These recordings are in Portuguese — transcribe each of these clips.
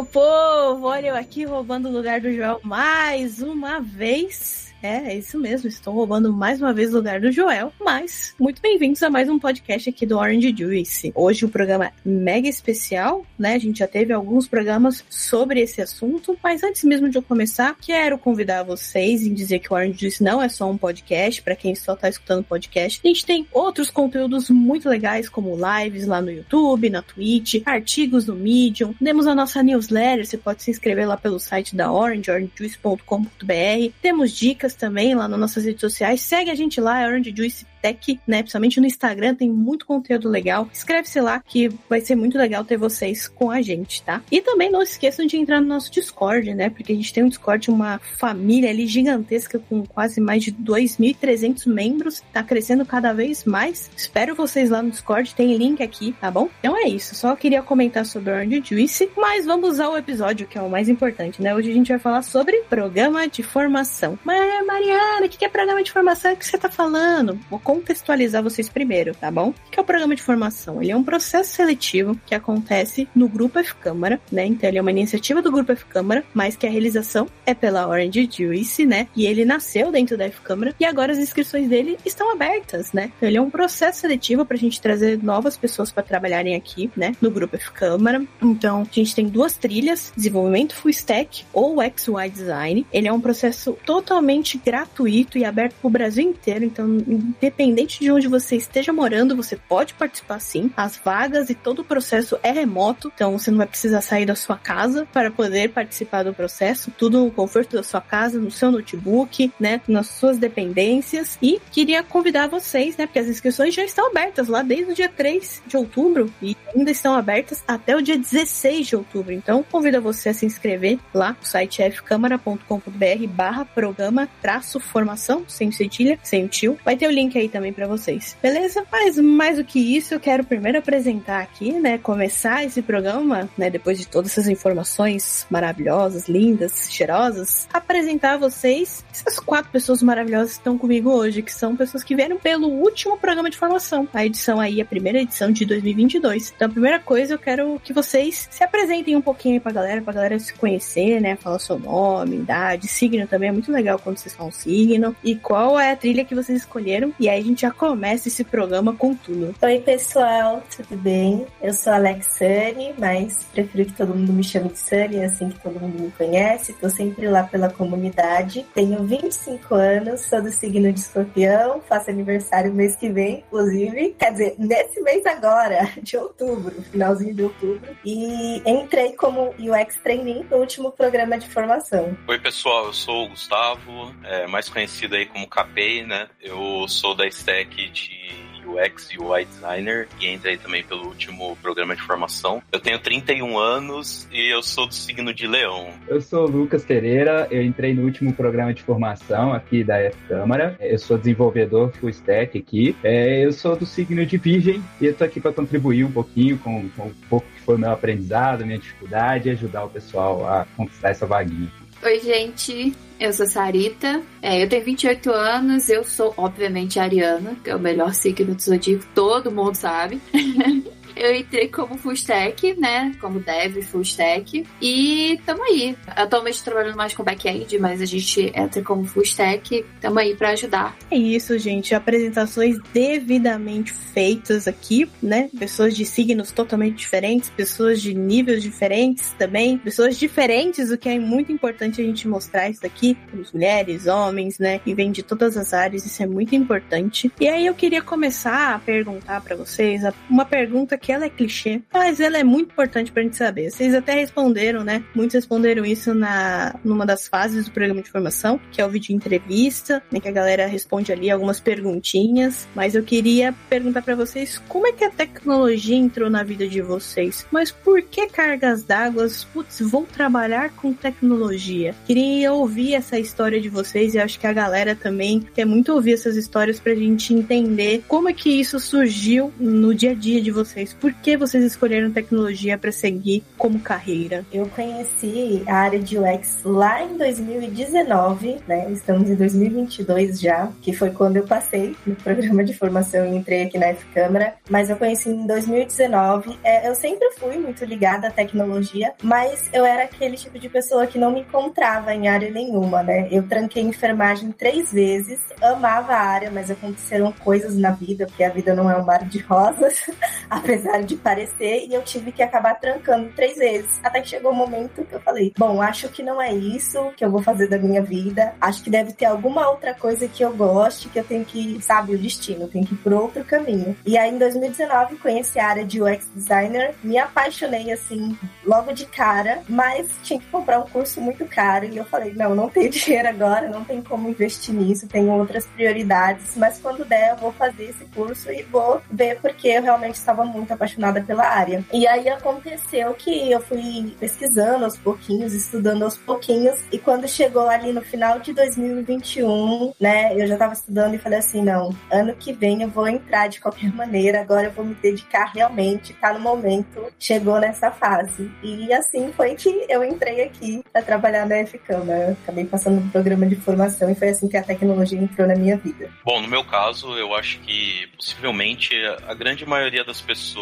meu povo! Olha eu aqui roubando o lugar do Joel mais uma vez. É, é isso mesmo. Estou roubando mais uma vez o lugar do Joel. Mas, muito bem-vindos a mais um podcast aqui do Orange Juice. Hoje o um programa é mega especial, né? A gente já teve alguns programas sobre esse assunto. Mas antes mesmo de eu começar, quero convidar vocês em dizer que o Orange Juice não é só um podcast. Para quem só está escutando podcast, a gente tem outros conteúdos muito legais, como lives lá no YouTube, na Twitch, artigos no Medium. Temos a nossa newsletter. Você pode se inscrever lá pelo site da Orange, orangejuice.com.br. Temos dicas dicas também lá nas nossas redes sociais. Segue a gente lá, é Orange Juice Tech, né? Principalmente no Instagram, tem muito conteúdo legal. Inscreve-se lá que vai ser muito legal ter vocês com a gente, tá? E também não esqueçam de entrar no nosso Discord, né? Porque a gente tem um Discord, uma família ali gigantesca com quase mais de 2.300 membros. Tá crescendo cada vez mais. Espero vocês lá no Discord, tem link aqui, tá bom? Então é isso, só queria comentar sobre Orange Juice, mas vamos ao episódio que é o mais importante, né? Hoje a gente vai falar sobre programa de formação. Mas, Mariana, o que é programa de formação? Que você tá falando? Vou contextualizar vocês primeiro, tá bom? O que é o programa de formação? Ele é um processo seletivo que acontece no Grupo F Câmara, né? Então ele é uma iniciativa do Grupo F Câmara, mas que a realização é pela Orange Juice, né? E ele nasceu dentro da F Câmara e agora as inscrições dele estão abertas, né? Então ele é um processo seletivo pra gente trazer novas pessoas para trabalharem aqui, né? No Grupo F Câmara. Então a gente tem duas trilhas, desenvolvimento full stack ou XY design. Ele é um processo totalmente gratuito e aberto pro Brasil inteiro, então independente independente de onde você esteja morando, você pode participar sim. As vagas e todo o processo é remoto, então você não vai precisar sair da sua casa para poder participar do processo. Tudo no conforto da sua casa, no seu notebook, né, nas suas dependências. E queria convidar vocês, né, porque as inscrições já estão abertas lá desde o dia 3 de outubro e ainda estão abertas até o dia 16 de outubro. Então, convido você a se inscrever lá no site fcâmara.com.br barra programa traço formação, sem cedilha, sem tio. Vai ter o link aí também para vocês. Beleza? Mas mais do que isso, eu quero primeiro apresentar aqui, né, começar esse programa, né, depois de todas essas informações maravilhosas, lindas, cheirosas, apresentar a vocês essas quatro pessoas maravilhosas que estão comigo hoje, que são pessoas que vieram pelo último programa de formação, a edição aí, a primeira edição de 2022. Então, a primeira coisa, eu quero que vocês se apresentem um pouquinho aí pra galera, pra galera se conhecer, né, falar seu nome, idade, signo também, é muito legal quando vocês falam signo, e qual é a trilha que vocês escolheram, e aí a gente já começa esse programa com tudo. Oi, pessoal, tudo bem? Eu sou a Alexane, mas prefiro que todo mundo me chame de Sunny, é assim que todo mundo me conhece. Tô sempre lá pela comunidade. Tenho 25 anos, sou do signo de escorpião, faço aniversário mês que vem, inclusive. Quer dizer, nesse mês agora, de outubro, finalzinho de outubro. E entrei como UX Trainee no último programa de formação. Oi, pessoal, eu sou o Gustavo, é, mais conhecido aí como Capei, né? Eu sou da stack de UX e UI designer e entrei também pelo último programa de formação. Eu tenho 31 anos e eu sou do signo de Leão. Eu sou Lucas Pereira, eu entrei no último programa de formação aqui da F Câmara. Eu sou desenvolvedor full stack aqui. É, eu sou do signo de Virgem e eu tô aqui para contribuir um pouquinho com, com um pouco que foi meu aprendizado, minha dificuldade e ajudar o pessoal a conquistar essa vaguinha. Oi, gente. Eu sou Sarita. É, eu tenho 28 anos. Eu sou, obviamente, ariana, que é o melhor signo do zodíaco, todo mundo sabe. eu entrei como full stack, né? Como dev full stack. E tamo aí. Atualmente trabalhando mais com back-end, mas a gente entra como full stack. Tamo aí para ajudar. É isso, gente. Apresentações devidamente feitas aqui, né? Pessoas de signos totalmente diferentes, pessoas de níveis diferentes também, pessoas diferentes, o que é muito importante a gente mostrar isso aqui. Mulheres, homens, né? E vem de todas as áreas, isso é muito importante. E aí eu queria começar a perguntar para vocês uma pergunta que ela é clichê, mas ela é muito importante pra gente saber. Vocês até responderam, né? Muitos responderam isso na numa das fases do programa de formação, que é o vídeo entrevista, né, que a galera responde ali algumas perguntinhas, mas eu queria perguntar para vocês como é que a tecnologia entrou na vida de vocês? Mas por que cargas d'água? Putz, vou trabalhar com tecnologia. Queria ouvir essa história de vocês e acho que a galera também quer muito ouvir essas histórias pra gente entender como é que isso surgiu no dia a dia de vocês UX? Por que vocês escolheram tecnologia para seguir como carreira? Eu conheci a área de UX lá em 2019, né? Estamos em 2022 já, que foi quando eu passei no programa de formação e entrei aqui na F-Câmara, mas eu conheci em 2019. É, eu sempre fui muito ligada à tecnologia, mas eu era aquele tipo de pessoa que não me encontrava em área nenhuma, né? Eu tranquei enfermagem três vezes, amava a área, mas aconteceram coisas na vida, porque a vida não é um mar de rosas, apesar de parecer, e eu tive que acabar trancando três vezes. Até que chegou o um momento que eu falei: bom, acho que não é isso que eu vou fazer da minha vida, acho que deve ter alguma outra coisa que eu goste, que eu tenho que, sabe, o destino, tenho que ir por outro caminho. E aí em 2019 conheci a área de UX designer, me apaixonei assim, logo de cara, mas tinha que comprar um curso muito caro, e eu falei: não, não tenho dinheiro agora, não tem como investir nisso, tenho outras prioridades, mas quando der eu vou fazer esse curso e vou ver porque eu realmente estava muito apaixonada pela área. E aí aconteceu que eu fui pesquisando aos pouquinhos, estudando aos pouquinhos, e quando chegou ali no final de 2021, né, eu já estava estudando e falei assim, não, ano que vem eu vou entrar de qualquer maneira, agora eu vou me dedicar realmente, tá no momento, chegou nessa fase. E assim foi que eu entrei aqui para trabalhar na F-Câmara. Acabei passando no programa de formação e foi assim que a tecnologia entrou na minha vida. Bom, no meu caso, eu acho que possivelmente a grande maioria das pessoas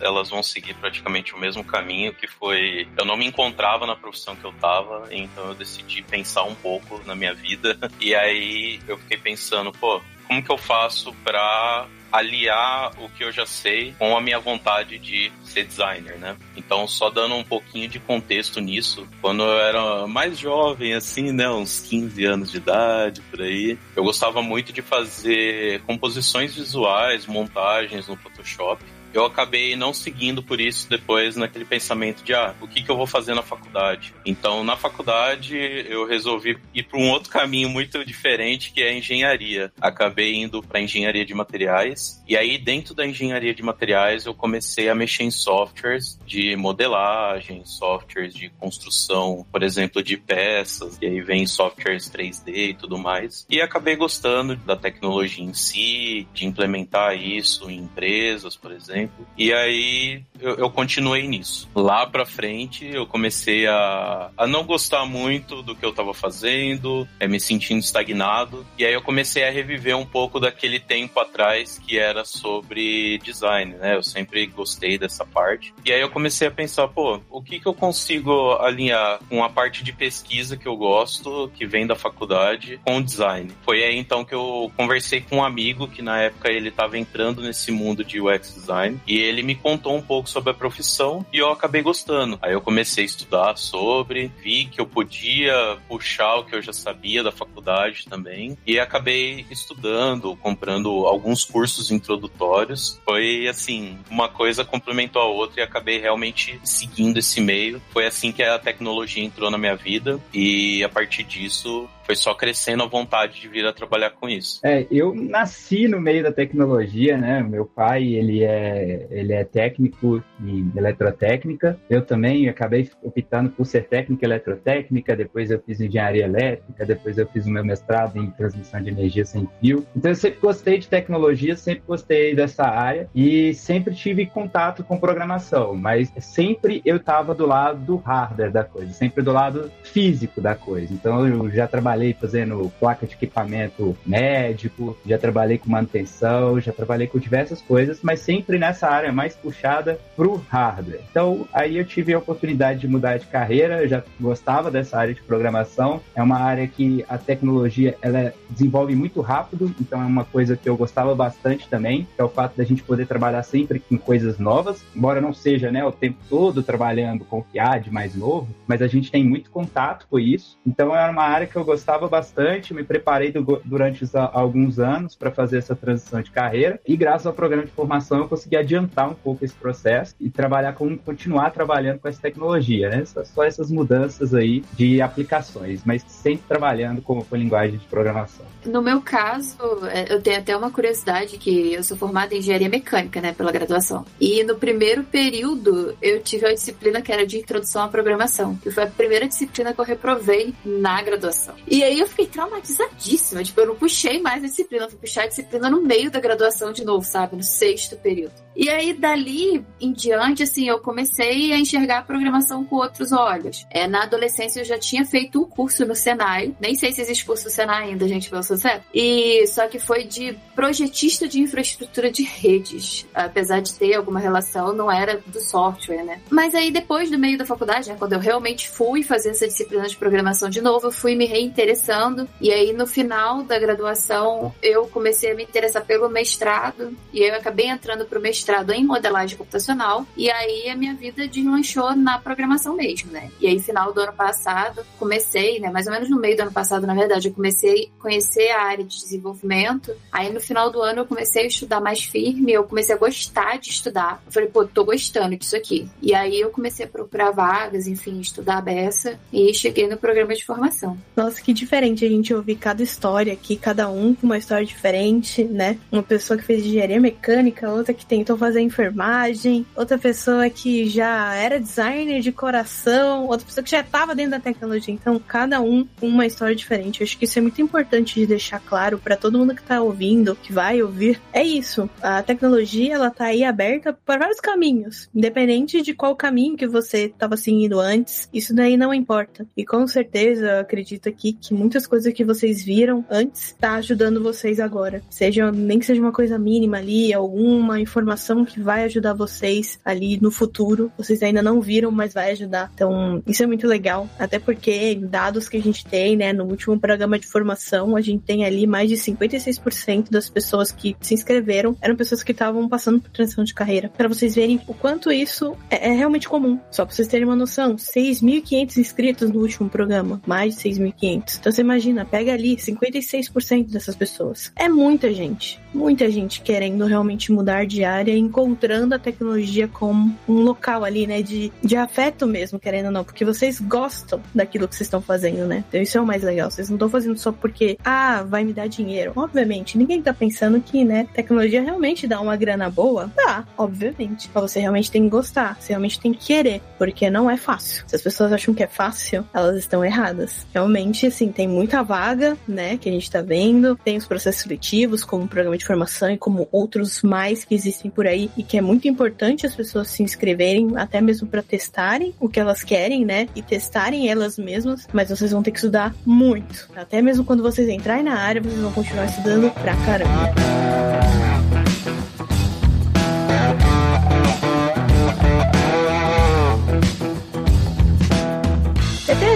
elas vão seguir praticamente o mesmo caminho que foi eu não me encontrava na profissão que eu tava, então eu decidi pensar um pouco na minha vida e aí eu fiquei pensando, pô, como que eu faço para aliar o que eu já sei com a minha vontade de ser designer, né? Então, só dando um pouquinho de contexto nisso, quando eu era mais jovem, assim, né, uns 15 anos de idade, por aí, eu gostava muito de fazer composições visuais, montagens no Photoshop eu acabei não seguindo por isso depois naquele pensamento de ah, o que, que eu vou fazer na faculdade. Então, na faculdade, eu resolvi ir para um outro caminho muito diferente, que é a engenharia. Acabei indo para engenharia de materiais. E aí, dentro da engenharia de materiais, eu comecei a mexer em softwares de modelagem, softwares de construção, por exemplo, de peças. E aí vem softwares 3D e tudo mais. E acabei gostando da tecnologia em si, de implementar isso em empresas, por exemplo E aí eu, eu continuei nisso. Lá pra frente eu comecei a, a não gostar muito do que eu tava fazendo, é, me sentindo estagnado. E aí eu comecei a reviver um pouco daquele tempo atrás que era sobre design, né? Eu sempre gostei dessa parte. E aí eu comecei a pensar, pô, o que que eu consigo alinhar com a parte de pesquisa que eu gosto, que vem da faculdade, com o design? Foi aí então que eu conversei com um amigo que na época ele tava entrando nesse mundo de UX design design e ele me contou um pouco sobre a profissão e eu acabei gostando. Aí eu comecei a estudar sobre, vi que eu podia puxar o que eu já sabia da faculdade também e acabei estudando, comprando alguns cursos introdutórios. Foi assim, uma coisa complementou a outra e acabei realmente seguindo esse meio. Foi assim que a tecnologia entrou na minha vida e a partir disso foi só crescendo a vontade de vir a trabalhar com isso. É, eu nasci no meio da tecnologia, né? Meu pai, ele é, ele é técnico em eletrotécnica. Eu também acabei optando por ser técnico em eletrotécnica, depois eu fiz engenharia elétrica, depois eu fiz o meu mestrado em transmissão de energia sem fio. Então eu sempre gostei de tecnologia, sempre gostei dessa área e sempre tive contato com programação, mas sempre eu estava do lado do hardware da coisa, sempre do lado físico da coisa. Então eu já trabalhei trabalhei fazendo placa de equipamento médico, já trabalhei com manutenção, já trabalhei com diversas coisas, mas sempre nessa área mais puxada pro hardware. Então, aí eu tive a oportunidade de mudar de carreira, eu já gostava dessa área de programação. É uma área que a tecnologia ela desenvolve muito rápido, então é uma coisa que eu gostava bastante também, que é o fato da gente poder trabalhar sempre com coisas novas, embora não seja, né, o tempo todo trabalhando com o que há de mais novo, mas a gente tem muito contato com isso. Então é uma área que eu gostava gostava bastante, me preparei do, durante os, alguns anos para fazer essa transição de carreira e graças ao programa de formação eu consegui adiantar um pouco esse processo e trabalhar com continuar trabalhando com essa tecnologia, né? Só, só essas mudanças aí de aplicações, mas sempre trabalhando com, com linguagem de programação. No meu caso, é, eu tenho até uma curiosidade que eu sou formada em engenharia mecânica, né, pela graduação. E no primeiro período eu tive a disciplina que era de introdução à programação, que foi a primeira disciplina que eu reprovei na graduação. E aí eu fiquei traumatizadíssima. Tipo, eu não puxei mais a disciplina, eu fui puxar a disciplina no meio da graduação de novo, sabe? No sexto período. E aí, dali em diante, assim, eu comecei a enxergar a programação com outros olhos. É, na adolescência eu já tinha feito um curso no Senai. Nem sei se existe curso no Senai ainda, gente, pelo sucesso. E só que foi de projetista de infraestrutura de redes. Apesar de ter alguma relação, não era do software, né? Mas aí, depois do meio da faculdade, né, quando eu realmente fui fazer essa disciplina de programação de novo, eu fui me reinteressando. E aí, no final da graduação, eu comecei a me interessar pelo mestrado. E aí eu acabei entrando pro mestrado mestrado em modelagem computacional e aí a minha vida deslanchou na programação mesmo, né? E aí, final do ano passado, comecei, né? Mais ou menos no meio do ano passado, na verdade, eu comecei a conhecer a área de desenvolvimento. Aí, no final do ano, eu comecei a estudar mais firme, eu comecei a gostar de estudar. Eu falei, pô, tô gostando disso aqui. E aí, eu comecei a procurar vagas, enfim, estudar a beça e cheguei no programa de formação. Nossa, que diferente a gente ouvir cada história aqui, cada um com uma história diferente, né? Uma pessoa que fez engenharia mecânica, outra que tentou fazer enfermagem, outra pessoa que já era designer de coração, outra pessoa que já estava dentro da tecnologia. Então, cada um com uma história diferente. Eu acho que isso é muito importante de deixar claro para todo mundo que está ouvindo, que vai ouvir. É isso. A tecnologia, ela tá aí aberta para vários caminhos, independente de qual caminho que você estava seguindo antes. Isso daí não importa. E com certeza, eu acredito aqui que muitas coisas que vocês viram antes tá ajudando vocês agora. Seja nem que seja uma coisa mínima ali, alguma informação informação que vai ajudar vocês ali no futuro. Vocês ainda não viram, mas vai ajudar. Então, isso é muito legal. Até porque dados que a gente tem, né, no último programa de formação, a gente tem ali mais de 56% das pessoas que se inscreveram eram pessoas que estavam passando por transição de carreira. Para vocês verem o quanto isso é, é realmente comum. Só para vocês terem uma noção, 6.500 inscritos no último programa, mais de 6.500. Então você imagina, pega ali 56% dessas pessoas. É muita gente, muita gente querendo realmente mudar de área encontrando a tecnologia como um local ali, né, de, de afeto mesmo, querendo ou não, porque vocês gostam daquilo que vocês estão fazendo, né? Então isso é o mais legal. Vocês não estão fazendo só porque, ah, vai me dar dinheiro. Obviamente, ninguém tá pensando que, né, tecnologia realmente dá uma grana boa. Dá, obviamente. Mas você realmente tem que gostar, você realmente tem que querer, porque não é fácil. Se as pessoas acham que é fácil, elas estão erradas. Realmente, assim, tem muita vaga, né, que a gente tá vendo, tem os processos seletivos, como o programa de formação e como outros mais que existem por aí e que é muito importante as pessoas se inscreverem, até mesmo para testarem o que elas querem, né? E testarem elas mesmas, mas vocês vão ter que estudar muito. Até mesmo quando vocês entrarem na área, vocês vão continuar estudando pra caramba.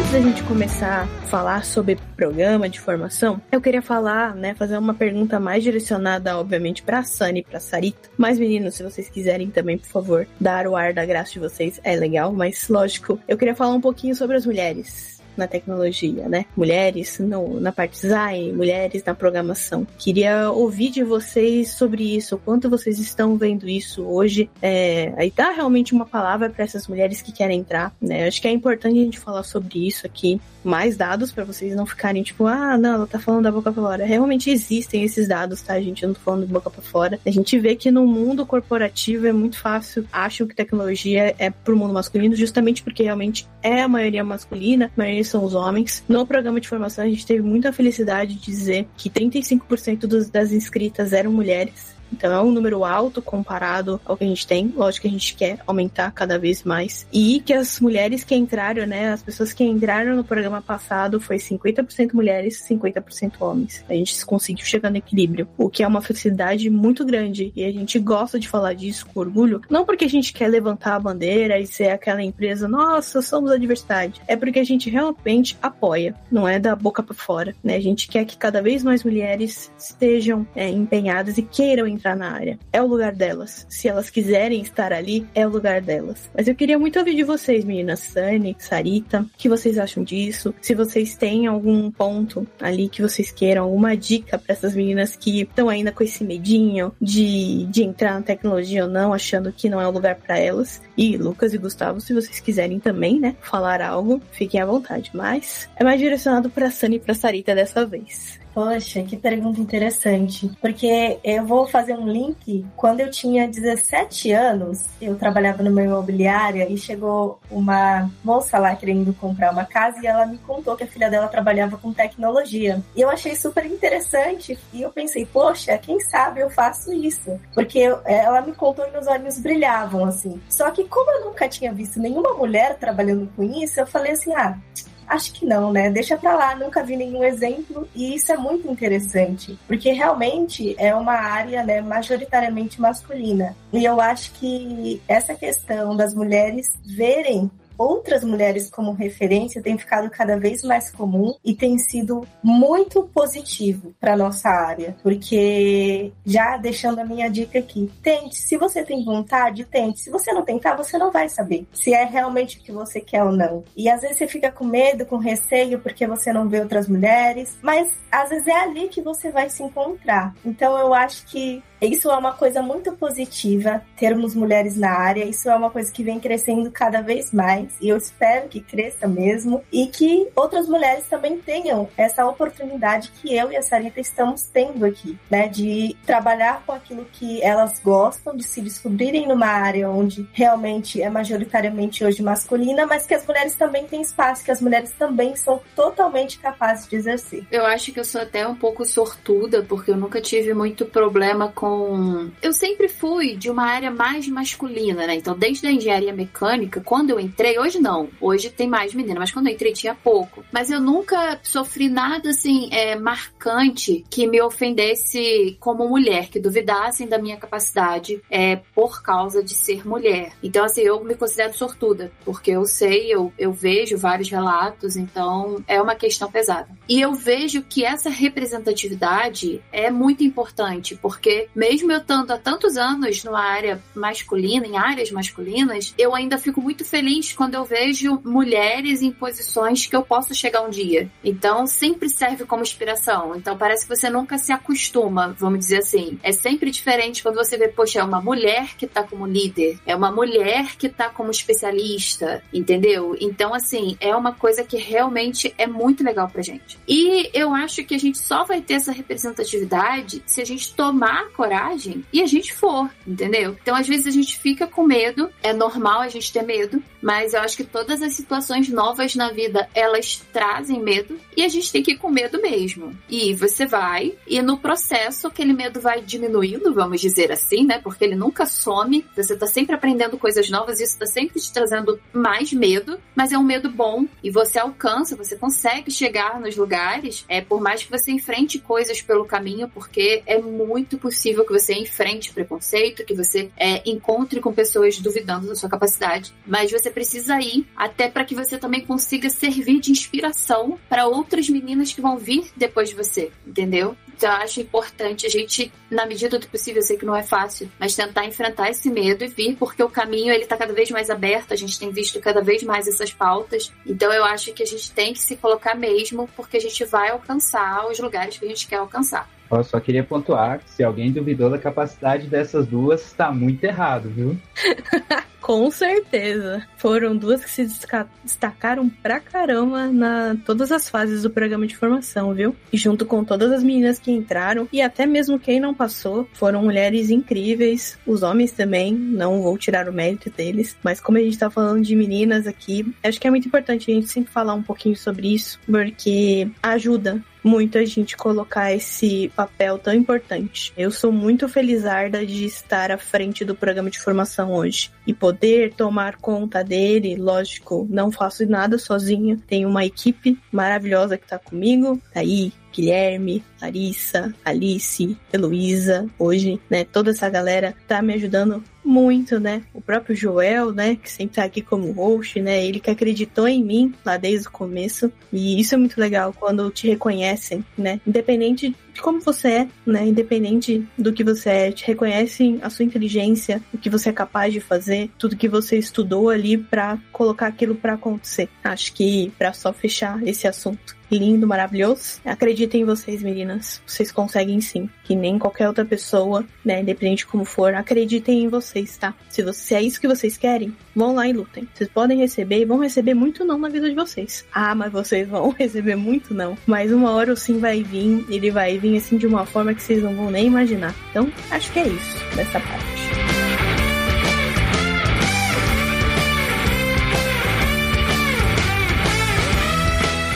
Antes da gente começar a falar sobre programa de formação, eu queria falar, né, fazer uma pergunta mais direcionada, obviamente, para e para Sarita. Mas, meninos, se vocês quiserem também, por favor, dar o ar da graça de vocês, é legal, mas lógico, eu queria falar um pouquinho sobre as mulheres na tecnologia, né? Mulheres no, na parte design, mulheres na programação. Queria ouvir de vocês sobre isso, o quanto vocês estão vendo isso hoje. É, aí dá realmente uma palavra para essas mulheres que querem entrar, né? Acho que é importante a gente falar sobre isso aqui, mais dados para vocês não ficarem tipo, ah, não, ela tá falando da boca pra fora. Realmente existem esses dados, tá, gente? Eu não tô falando de boca pra fora. A gente vê que no mundo corporativo é muito fácil, acham que tecnologia é pro mundo masculino, justamente porque realmente é a maioria masculina, a maioria são os homens. No programa de formação, a gente teve muita felicidade de dizer que 35% dos, das inscritas eram mulheres. Então é um número alto comparado ao que a gente tem. Lógico que a gente quer aumentar cada vez mais. E que as mulheres que entraram, né, as pessoas que entraram no programa passado foi 50% mulheres, 50% homens. A gente conseguiu chegar no equilíbrio, o que é uma felicidade muito grande. E a gente gosta de falar disso com orgulho, não porque a gente quer levantar a bandeira e ser aquela empresa, nossa, somos a diversidade. É porque a gente realmente apoia, não é da boca para fora, né? A gente quer que cada vez mais mulheres estejam é, empenhadas e queiram entrar na área. É o lugar delas. Se elas quiserem estar ali, é o lugar delas. Mas eu queria muito ouvir de vocês, meninas, Sunny, Sarita, o que vocês acham disso? Se vocês têm algum ponto ali que vocês queiram, alguma dica para essas meninas que estão ainda com esse medinho de, de entrar na tecnologia ou não, achando que não é o lugar para elas. E Lucas e Gustavo, se vocês quiserem também, né, falar algo, fiquem à vontade. Mas é mais direcionado para Sunny e para Sarita dessa vez. Poxa, que pergunta interessante. Porque eu vou fazer um link. Quando eu tinha 17 anos, eu trabalhava numa imobiliária e chegou uma moça lá querendo comprar uma casa e ela me contou que a filha dela trabalhava com tecnologia. E eu achei super interessante e eu pensei, poxa, quem sabe eu faço isso? Porque ela me contou e meus olhos brilhavam assim. Só que como eu nunca tinha visto nenhuma mulher trabalhando com isso, eu falei assim, ah, Acho que não, né? Deixa pra lá, nunca vi nenhum exemplo e isso é muito interessante, porque realmente é uma área, né, majoritariamente masculina. E eu acho que essa questão das mulheres verem outras mulheres como referência tem ficado cada vez mais comum e tem sido muito positivo para nossa área, porque já deixando a minha dica aqui, tente, se você tem vontade, tente. Se você não tentar, você não vai saber se é realmente o que você quer ou não. E às vezes você fica com medo, com receio porque você não vê outras mulheres, mas às vezes é ali que você vai se encontrar. Então eu acho que isso é uma coisa muito positiva, termos mulheres na área. Isso é uma coisa que vem crescendo cada vez mais e eu espero que cresça mesmo e que outras mulheres também tenham essa oportunidade que eu e a Sarita estamos tendo aqui, né? De trabalhar com aquilo que elas gostam, de se descobrirem numa área onde realmente é majoritariamente hoje masculina, mas que as mulheres também têm espaço, que as mulheres também são totalmente capazes de exercer. Eu acho que eu sou até um pouco sortuda, porque eu nunca tive muito problema com com. Eu sempre fui de uma área mais masculina, né? Então, desde a engenharia mecânica, quando eu entrei, hoje não, hoje tem mais menina, mas quando eu entrei tinha pouco. Mas eu nunca sofri nada assim, é, marcante que me ofendesse como mulher, que duvidassem da minha capacidade é, por causa de ser mulher. Então, assim, eu me considero sortuda, porque eu sei, eu, eu vejo vários relatos, então é uma questão pesada. E eu vejo que essa representatividade é muito importante, porque mesmo eu estando há tantos anos numa área masculina, em áreas masculinas, eu ainda fico muito feliz quando eu vejo mulheres em posições que eu posso chegar um dia. Então, sempre serve como inspiração. Então, parece que você nunca se acostuma, vamos dizer assim. É sempre diferente quando você vê, poxa, é uma mulher que tá como líder, é uma mulher que tá como especialista, entendeu? Então, assim, é uma coisa que realmente é muito legal pra gente. E eu acho que a gente só vai ter essa representatividade se a gente tomar coragem e a gente for, entendeu? Então, às vezes a gente fica com medo, é normal a gente ter medo, mas eu acho que todas as situações novas na vida, elas trazem medo e a gente tem que ir com medo mesmo. E você vai, e no processo aquele medo vai diminuindo, vamos dizer assim, né? Porque ele nunca some, você tá sempre aprendendo coisas novas, isso tá sempre te trazendo mais medo, mas é um medo bom e você alcança, você consegue chegar nos lugares, é por mais que você enfrente coisas pelo caminho, porque é muito possível possível que você enfrente preconceito, que você é, encontre com pessoas duvidando da sua capacidade, mas você precisa ir até para que você também consiga servir de inspiração para outras meninas que vão vir depois de você, entendeu? Então eu acho importante a gente, na medida do possível, eu sei que não é fácil, mas tentar enfrentar esse medo e vir, porque o caminho ele tá cada vez mais aberto, a gente tem visto cada vez mais essas pautas. Então eu acho que a gente tem que se colocar mesmo, porque a gente vai alcançar os lugares que a gente quer alcançar. Eu só queria pontuar que se alguém duvidou da capacidade dessas duas, está muito errado, viu? Com certeza. Foram duas que se destacaram pra caramba na todas as fases do programa de formação, viu? E junto com todas as meninas que entraram e até mesmo quem não passou, foram mulheres incríveis. Os homens também, não vou tirar o mérito deles, mas como a gente tá falando de meninas aqui, acho que é muito importante a gente sempre falar um pouquinho sobre isso, porque ajuda muito a gente colocar esse papel tão importante. Eu sou muito felizarda de estar à frente do programa de formação hoje e poder tomar conta dele. Lógico, não faço nada sozinha, tenho uma equipe maravilhosa que tá comigo, tá aí Guilherme, Larissa, Alice, Heloísa, hoje, né? Toda essa galera tá me ajudando muito, né? O próprio Joel, né? Que sempre tá aqui como host, né? Ele que acreditou em mim lá desde o começo. E isso é muito legal quando te reconhecem, né? Independente de como você é, né? Independente do que você é, te reconhecem a sua inteligência, o que você é capaz de fazer, tudo que você estudou ali para colocar aquilo para acontecer. Acho que para só fechar esse assunto, lindo, maravilhoso. Acreditem em vocês, meninas. Vocês conseguem sim. Que nem qualquer outra pessoa, né? Independente de como for, acreditem em vocês vocês, tá? Se, você, se é isso que vocês querem, vão lá e lutem. Vocês podem receber e vão receber muito não na vida de vocês. Ah, mas vocês vão receber muito não. Mas uma hora o sim vai vir, ele vai vir assim de uma forma que vocês não vão nem imaginar. Então, acho que é isso dessa parte.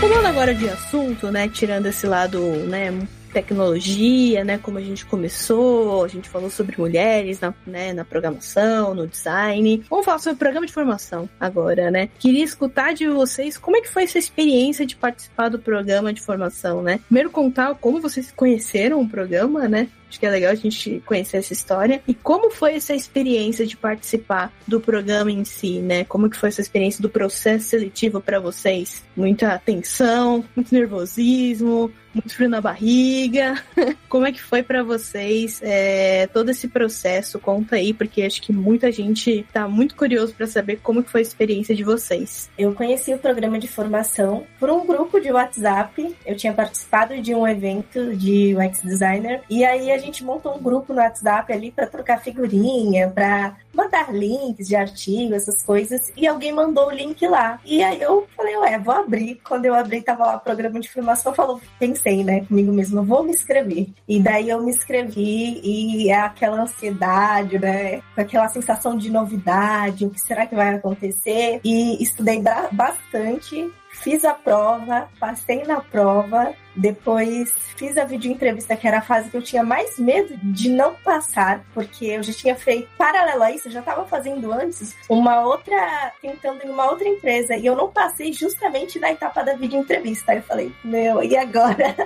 Mudando agora de assunto, né? Tirando esse lado, né? Tecnologia, né? Como a gente começou, a gente falou sobre mulheres na, né, na programação, no design. Vamos falar sobre programa de formação agora, né? Queria escutar de vocês como é que foi essa experiência de participar do programa de formação, né? Primeiro contar como vocês conheceram o programa, né? Acho que é legal a gente conhecer essa história. E como foi essa experiência de participar do programa em si, né? Como que foi essa experiência do processo seletivo para vocês? Muita tensão, muito nervosismo, muito frio na barriga. Como é que foi para vocês é, todo esse processo? Conta aí, porque acho que muita gente tá muito curioso para saber como que foi a experiência de vocês. Eu conheci o programa de formação por um grupo de WhatsApp. Eu tinha participado de um evento de UX designer e aí a gente montou um grupo no WhatsApp ali para trocar figurinha, para mandar links de artigo, essas coisas, e alguém mandou o link lá. E aí eu falei, ué, vou abrir. Quando eu abri, tava lá o programa de formação, falou, pensei, né, comigo mesmo, vou me inscrever. E daí eu me inscrevi e é aquela ansiedade, né, com aquela sensação de novidade, o que será que vai acontecer? E estudei bastante fiz a prova, passei na prova, depois fiz a vídeo entrevista, que era a fase que eu tinha mais medo de não passar, porque eu já tinha feito, paralelo a isso, eu já estava fazendo antes uma outra, tentando em uma outra empresa, e eu não passei justamente na etapa da vídeo entrevista. Aí eu falei, meu, e agora?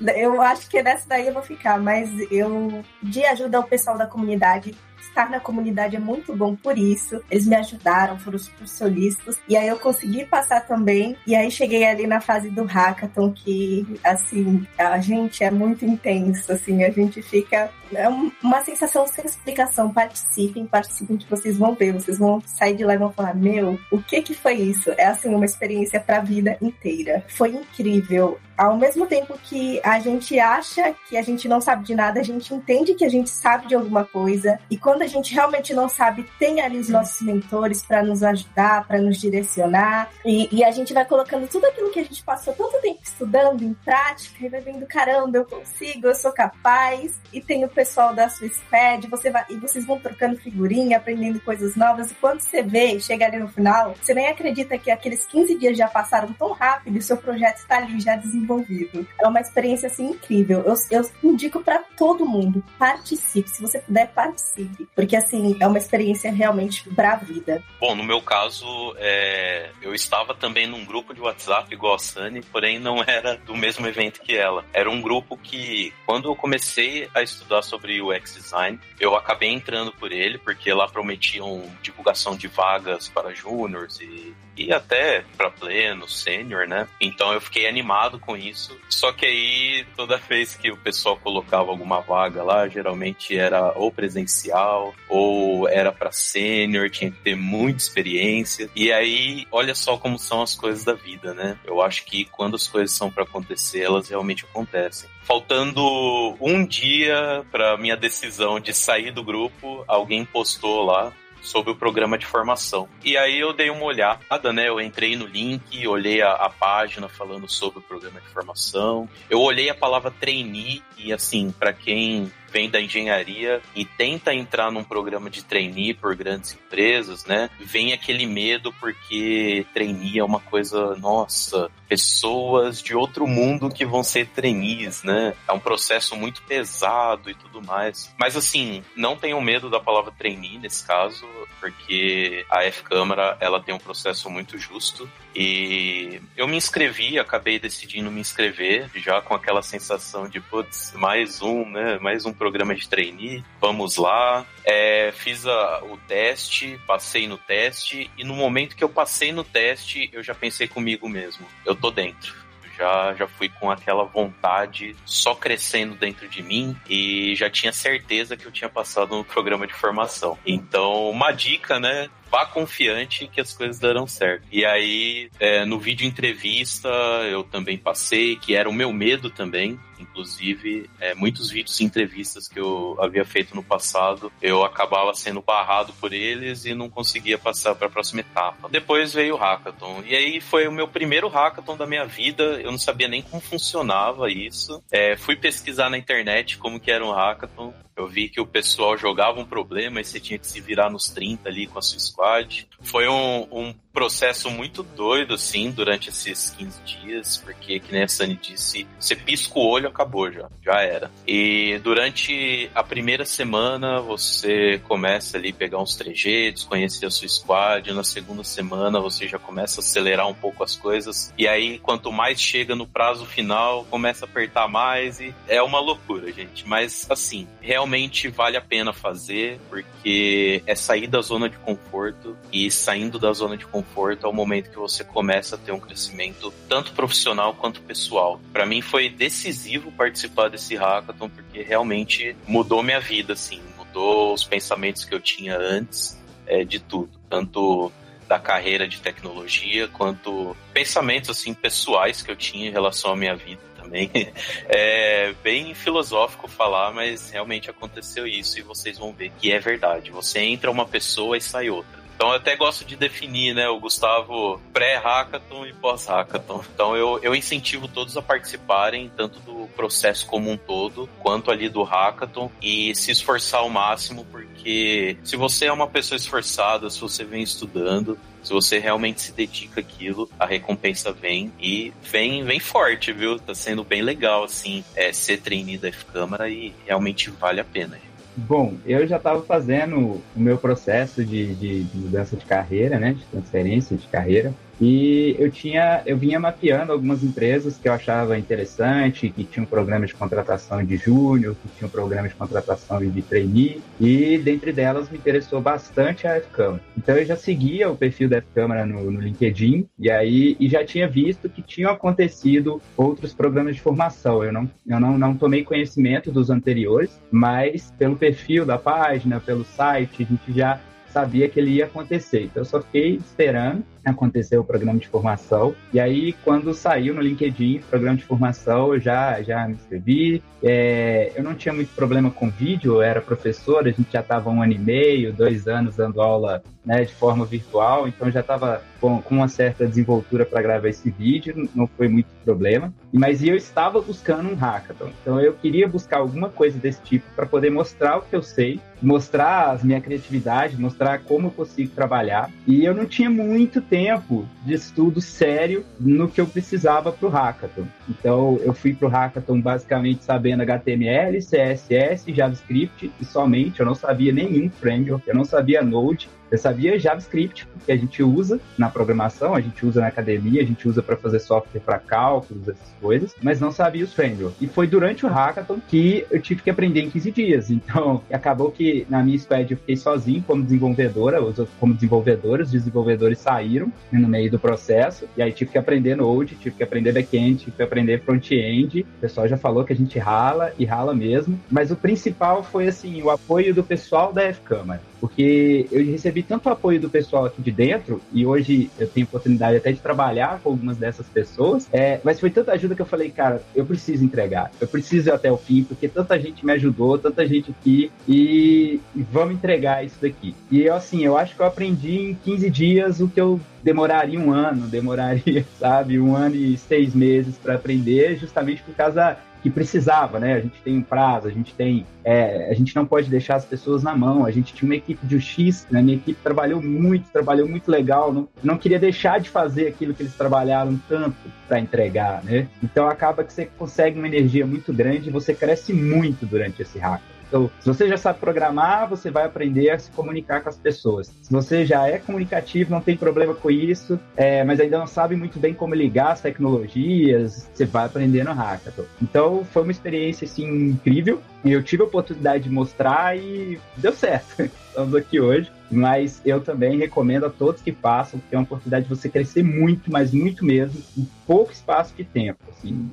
Eu acho que nessa daí eu vou ficar, mas eu de ajuda ao pessoal da comunidade estar na comunidade é muito bom por isso. Eles me ajudaram, foram super solícitos. E aí eu consegui passar também. E aí cheguei ali na fase do hackathon, que, assim, a gente é muito intenso, assim, a gente fica. É uma sensação sem explicação. Participem, participem, que vocês vão ver. Vocês vão sair de lá e vão falar: Meu, o que que foi isso? É, assim, uma experiência pra vida inteira. Foi incrível ao mesmo tempo que a gente acha que a gente não sabe de nada, a gente entende que a gente sabe de alguma coisa. E quando a gente realmente não sabe, tem ali os nossos mentores para nos ajudar, para nos direcionar. E, e, a gente vai colocando tudo aquilo que a gente passou tanto tempo estudando em prática e vai vendo: caramba, eu consigo, eu sou capaz. E tem o pessoal da sua SPED, você vai, e vocês vão trocando figurinha, aprendendo coisas novas. E quando você vê, chega ali no final, você nem acredita que aqueles 15 dias já passaram tão rápido e seu projeto está ali já desenvolvido envolvido. É uma experiência assim incrível. Eu, eu indico para todo mundo, participe. Se você puder, participe. Porque assim, é uma experiência realmente pra vida. Bom, no meu caso, é... eu estava também num grupo de WhatsApp igual a Sunny, porém não era do mesmo evento que ela. Era um grupo que, quando eu comecei a estudar sobre UX design, eu acabei entrando por ele, porque lá prometiam divulgação de vagas para júniores e e até para pleno, sênior, né? Então eu fiquei animado com isso. Só que aí toda vez que o pessoal colocava alguma vaga lá, geralmente era ou presencial ou era para sênior, tinha que ter muita experiência. E aí, olha só como são as coisas da vida, né? Eu acho que quando as coisas são para acontecer, elas realmente acontecem. Faltando um dia para minha decisão de sair do grupo, alguém postou lá sobre o programa de formação. E aí eu dei uma olhada, né? Eu entrei no link, olhei a, a página falando sobre o programa de formação. Eu olhei a palavra trainee e assim, para quem vem da engenharia e tenta entrar num programa de trainee por grandes empresas, né? Vem aquele medo porque trainee é uma coisa, nossa, pessoas de outro mundo que vão ser trainees, né? É um processo muito pesado e tudo mais. Mas assim, não tenham medo da palavra trainee nesse caso, porque a F-Câmara, ela tem um processo muito justo e eu me inscrevi, acabei decidindo me inscrever, já com aquela sensação de, putz, mais um, né? Mais um programa de trainee, vamos lá. É, fiz a, o teste, passei no teste, e no momento que eu passei no teste, eu já pensei comigo mesmo, eu tô dentro já, já fui com aquela vontade só crescendo dentro de mim e já tinha certeza que eu tinha passado no programa de formação. Então, uma dica, né? Vá confiante que as coisas darão certo. E aí, é, no vídeo entrevista, eu também passei, que era o meu medo também. Inclusive, é, muitos vídeos e entrevistas que eu havia feito no passado, eu acabava sendo barrado por eles e não conseguia passar para a próxima etapa. Depois veio o hackathon. E aí foi o meu primeiro hackathon da minha vida. Eu não sabia nem como funcionava isso. É, fui pesquisar na internet como que era um hackathon. Eu vi que o pessoal jogava um problema e você tinha que se virar nos 30 ali com a sua squad. Foi um, um processo muito doido, assim, durante esses 15 dias, porque, que nem a Sunny disse, você pisca o olho, acabou já, já era. E durante a primeira semana, você começa ali pegar uns trejeitos, conhecer a sua squad, na segunda semana você já começa a acelerar um pouco as coisas, e aí, quanto mais chega no prazo final, começa a apertar mais, e é uma loucura, gente. Mas, assim, realmente vale a pena fazer, porque é sair da zona de conforto, e saindo da zona de conforto é o momento que você começa a ter um crescimento tanto profissional quanto pessoal. Para mim foi decisivo participar desse hackathon porque realmente mudou minha vida, assim, mudou os pensamentos que eu tinha antes é, de tudo, tanto da carreira de tecnologia quanto pensamentos assim pessoais que eu tinha em relação à minha vida também. É bem filosófico falar, mas realmente aconteceu isso e vocês vão ver que é verdade. Você entra uma pessoa e sai outra. Então eu até gosto de definir, né, o Gustavo pré-hackathon e pós-hackathon. Então eu, eu incentivo todos a participarem, tanto do processo como um todo, quanto ali do hackathon, e se esforçar ao máximo, porque se você é uma pessoa esforçada, se você vem estudando, se você realmente se dedica àquilo, a recompensa vem e vem, vem forte, viu? Tá sendo bem legal, assim, é, ser trainee da F-Câmara e realmente vale a pena. Bom, eu já estava fazendo o meu processo de, de, mudança de carreira, né, de transferência de carreira, e eu tinha, eu vinha mapeando algumas empresas que eu achava interessante, que tinham programa de contratação de júnior, que tinham programa de contratação de trainee, e dentre delas me interessou bastante a F-Câmara. Então eu já seguia o perfil da F-Câmara no, no, LinkedIn, e aí e já tinha visto que tinham acontecido outros programas de formação. Eu não, eu não, não tomei conhecimento dos anteriores, mas pelo perfil da página, pelo site, a gente já sabia que ele ia acontecer. Então eu só fiquei esperando acontecer o programa de formação. E aí, quando saiu no LinkedIn programa de formação, eu já, já me inscrevi. É, eu não tinha muito problema com vídeo, eu era professor, a gente já estava um ano e meio, dois anos dando aula né, de forma virtual, então já estava com, com, uma certa desenvoltura para gravar esse vídeo, não foi muito problema. Mas eu estava buscando um hackathon, então eu queria buscar alguma coisa desse tipo para poder mostrar o que eu sei, mostrar a minha criatividade, mostrar como eu consigo trabalhar. E eu não tinha muito tempo tempo de estudo sério no que eu precisava para o hackathon. Então, eu fui para o hackathon basicamente sabendo HTML, CSS, JavaScript e somente. Eu não sabia nenhum framework, eu não sabia Node, eu sabia JavaScript, que a gente usa na programação, a gente usa na academia, a gente usa para fazer software para cálculos, essas coisas, mas não sabia os frameworks. E foi durante o hackathon que eu tive que aprender em 15 dias. Então, acabou que na minha squad eu fiquei sozinho como desenvolvedora, como desenvolvedores, os desenvolvedores saíram no meio do processo, e aí tive que aprender Node, tive que aprender back-end, tive que aprender front-end. O pessoal já falou que a gente rala e rala mesmo, mas o principal foi assim, o apoio do pessoal da F-Câmara porque eu recebi tanto apoio do pessoal aqui de dentro, e hoje eu tenho oportunidade até de trabalhar com algumas dessas pessoas, é, mas foi tanta ajuda que eu falei, cara, eu preciso entregar, eu preciso ir até o fim, porque tanta gente me ajudou, tanta gente aqui, e, e vamos entregar isso daqui. E eu, assim, eu acho que eu aprendi em 15 dias o que eu demoraria um ano, demoraria, sabe, um ano e seis meses para aprender, justamente por causa que precisava, né? A gente tem um prazo, a gente tem. É, a gente não pode deixar as pessoas na mão. A gente tinha uma equipe de UX, né? Minha equipe trabalhou muito, trabalhou muito legal. Não, não queria deixar de fazer aquilo que eles trabalharam tanto para entregar, né? Então acaba que você consegue uma energia muito grande e você cresce muito durante esse hack. Então, se você já sabe programar, você vai aprender a se comunicar com as pessoas. Se você já é comunicativo, não tem problema com isso, é, mas ainda não sabe muito bem como ligar as tecnologias, você vai aprender no Hackathon. Então, foi uma experiência assim, incrível. Eu tive a oportunidade de mostrar e deu certo. Estamos aqui hoje. Mas eu também recomendo a todos que façam, porque é uma oportunidade de você crescer muito, mas muito mesmo, em pouco espaço de tempo. Assim,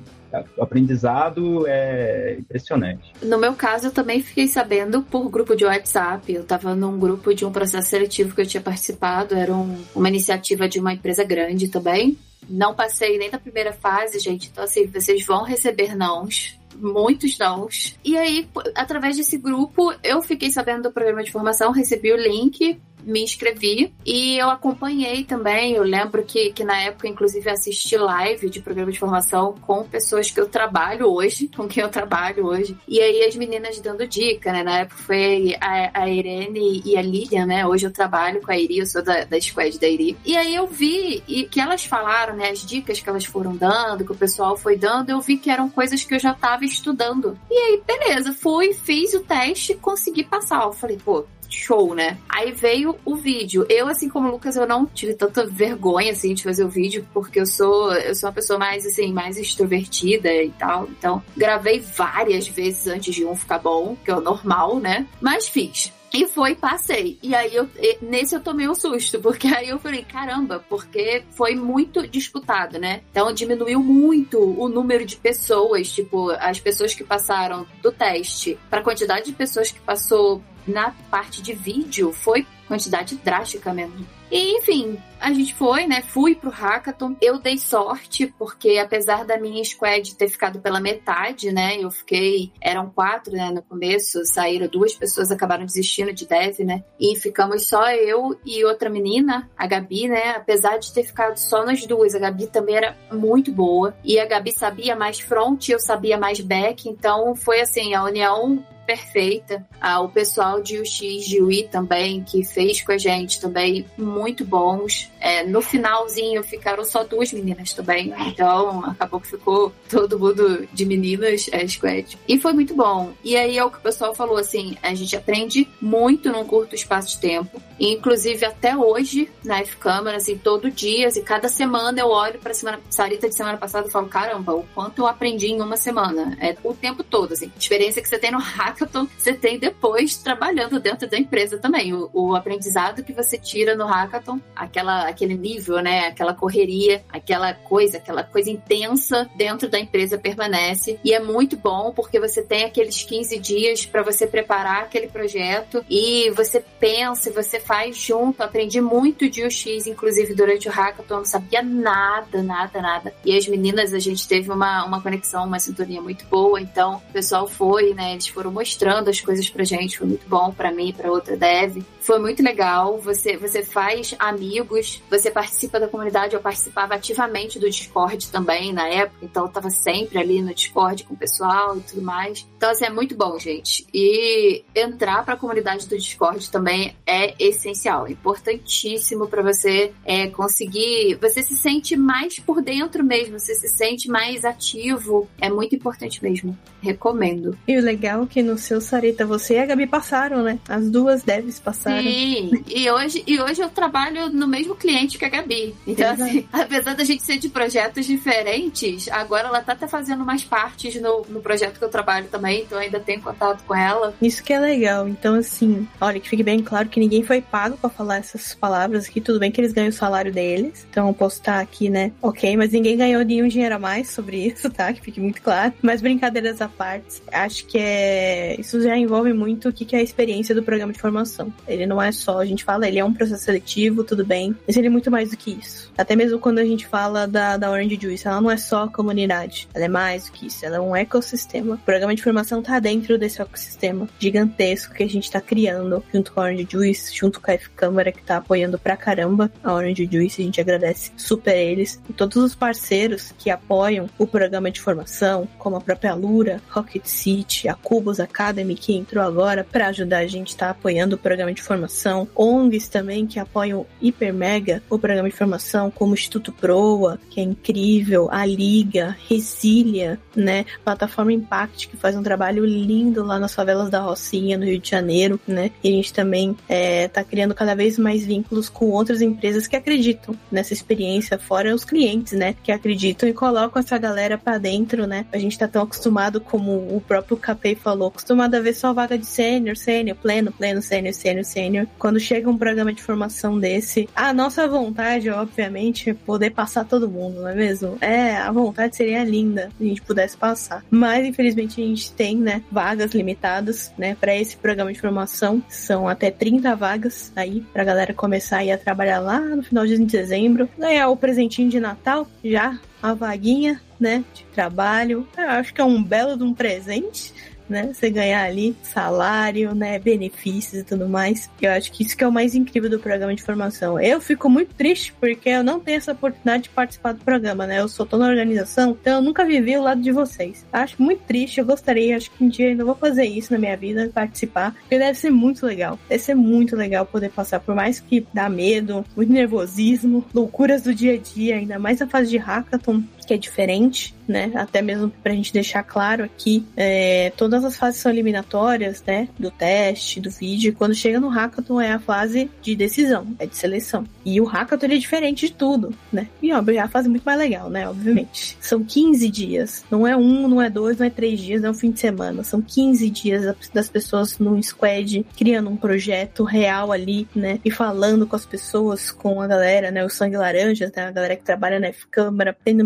o aprendizado é impressionante. No meu caso, eu também fiquei sabendo por grupo de WhatsApp. Eu estava num grupo de um processo seletivo que eu tinha participado, era um, uma iniciativa de uma empresa grande também. Não passei nem da primeira fase, gente. Então, assim, vocês vão receber nãos muitos nãos. E aí, através desse grupo, eu fiquei sabendo do programa de formação, recebi o link, me inscrevi e eu acompanhei também. Eu lembro que, que na época, inclusive, assisti live de programa de formação com pessoas que eu trabalho hoje, com quem eu trabalho hoje. E aí as meninas dando dica, né? Na época foi a, a Irene e a Lilian, né? Hoje eu trabalho com a Iri, eu sou da, da squad da Iri. E aí eu vi e que elas falaram, né? As dicas que elas foram dando, que o pessoal foi dando, eu vi que eram coisas que eu já estava estudando. E aí, beleza, fui, fiz o teste, consegui passar. Eu falei, pô, show, né? Aí veio o vídeo. Eu, assim como o Lucas, eu não tive tanta vergonha, assim, de fazer o vídeo, porque eu sou, eu sou uma pessoa mais, assim, mais extrovertida e tal. Então, gravei várias vezes antes de um ficar bom, que é o normal, né? Mas fiz. E foi, passei. E aí, eu, nesse eu tomei um susto, porque aí eu falei, caramba, porque foi muito disputado, né? Então diminuiu muito o número de pessoas, tipo, as pessoas que passaram do teste para a quantidade de pessoas que passou na parte de vídeo foi quantidade drástica mesmo. E, enfim, a gente foi, né? Fui pro hackathon. Eu dei sorte, porque apesar da minha squad ter ficado pela metade, né? Eu fiquei. Eram quatro, né? No começo, saíram duas pessoas, acabaram desistindo de dev, né? E ficamos só eu e outra menina, a Gabi, né? Apesar de ter ficado só nós duas, a Gabi também era muito boa. E a Gabi sabia mais front, eu sabia mais back. Então foi assim, a união perfeita. Ah, o pessoal de UX de UI também, que fez com a gente também, muito bons. É, no finalzinho ficaram só duas meninas também, então acabou que ficou todo mundo de meninas, é, squad. E foi muito bom. E aí é o que o pessoal falou, assim, a gente aprende muito num curto espaço de tempo. E, inclusive, até hoje, na F-Câmara, assim, todo dia, assim, cada semana eu olho pra semana, Sarita de semana passada e falo, caramba, o quanto eu aprendi em uma semana. É o tempo todo, assim. A diferença que você tem no hackathon, você tem depois trabalhando dentro da empresa também. O, o aprendizado que você tira no hackathon, aquela, aquele nível, né? Aquela correria, aquela coisa, aquela coisa intensa dentro da empresa permanece. E é muito bom porque você tem aqueles 15 dias para você preparar aquele projeto e você pensa, você faz junto. Aprendi muito de UX, inclusive durante o hackathon, não sabia nada, nada, nada. E as meninas, a gente teve uma, uma conexão, uma sintonia muito boa. Então, o pessoal foi, né? Eles foram mostrando as coisas pra gente, foi muito bom para mim, para outra dev. Foi muito legal. Você, você faz amigos, você participa da comunidade. Eu participava ativamente do Discord também na época, então eu tava sempre ali no Discord com o pessoal e tudo mais. Então, assim, é muito bom, gente. E entrar pra comunidade do Discord também é essencial, é importantíssimo para você é, conseguir. Você se sente mais por dentro mesmo, você se sente mais ativo. É muito importante mesmo. Recomendo. E o legal é que no seu Sarita, você e a Gabi passaram, né? As duas devs passaram. Sim, e hoje, e hoje eu trabalho no mesmo cliente que a Gabi. Então, assim, apesar da gente ser de projetos diferentes, agora ela tá até fazendo mais partes no, no projeto que eu trabalho também, então ainda tenho contato com ela. Isso que é legal. Então, assim, olha, que fique bem claro que ninguém foi pago para falar essas palavras aqui. Tudo bem que eles ganham o salário deles. Então, eu posso estar aqui, né? Ok, mas ninguém ganhou nenhum dinheiro a mais sobre isso, tá? Que fique muito claro. Mas brincadeiras à parte, acho que é. Isso já envolve muito o que é a experiência do programa de formação. Ele não é só, a gente fala, ele é um processo seletivo, tudo bem, mas ele é muito mais do que isso. Até mesmo quando a gente fala da, da Orange Juice, ela não é só a comunidade, ela é mais do que isso, ela é um ecossistema. O programa de formação tá dentro desse ecossistema gigantesco que a gente tá criando junto com a Orange Juice, junto com a F-Câmara que tá apoiando pra caramba a Orange Juice, a gente agradece super eles e todos os parceiros que apoiam o programa de formação, como a própria Lura, Rocket City, a Cubos Academy que entrou agora para ajudar a gente tá apoiando o programa de formação, ONGs também que apoiam hiper mega o programa de formação, como o Instituto Proa, que é incrível, a Liga, Resília, né, plataforma Impact que faz um trabalho lindo lá nas favelas da Rocinha, no Rio de Janeiro, né, e a gente também é, tá criando cada vez mais vínculos com outras empresas que acreditam nessa experiência, fora os clientes, né, que acreditam e colocam essa galera para dentro, né, a gente tá tão acostumado, como o próprio Capei falou, acostumado a ver só vaga de sênior, sênior, pleno, pleno, sênior, sênior, sênior. Quando chega um programa de formação desse, a nossa vontade, obviamente, é poder passar todo mundo, não é mesmo? É, a vontade seria linda se a gente pudesse passar. Mas, infelizmente, a gente tem, né, vagas limitadas, né, para esse programa de formação. São até 30 vagas aí pra galera começar a ir a trabalhar lá no final de dezembro, ganhar o presentinho de Natal já, a vaguinha, né, de trabalho. Eu acho que é um belo de um presente né? Você ganhar ali salário, né? Benefícios e tudo mais. Eu acho que isso que é o mais incrível do programa de formação. Eu fico muito triste porque eu não tenho essa oportunidade de participar do programa, né? Eu sou toda na organização, então eu nunca vivi o lado de vocês. Acho muito triste, eu gostaria, acho que um dia ainda vou fazer isso na minha vida, participar, porque deve ser muito legal. Deve ser muito legal poder passar, por mais que dá medo, muito nervosismo, loucuras do dia a dia, ainda mais na fase de hackathon, que é diferente, né? Até mesmo pra gente deixar claro aqui, é, todas as fases são eliminatórias, né? Do teste, do vídeo. Quando chega no hackathon é a fase de decisão, é de seleção. E o hackathon é diferente de tudo, né? E óbvio, é a fase muito mais legal, né? Obviamente. São 15 dias. Não é um, não é dois, não é três dias, não é um fim de semana. São 15 dias das pessoas num squad criando um projeto real ali, né? E falando com as pessoas, com a galera, né? O sangue laranja, né? A galera que trabalha na F-Câmara, tendo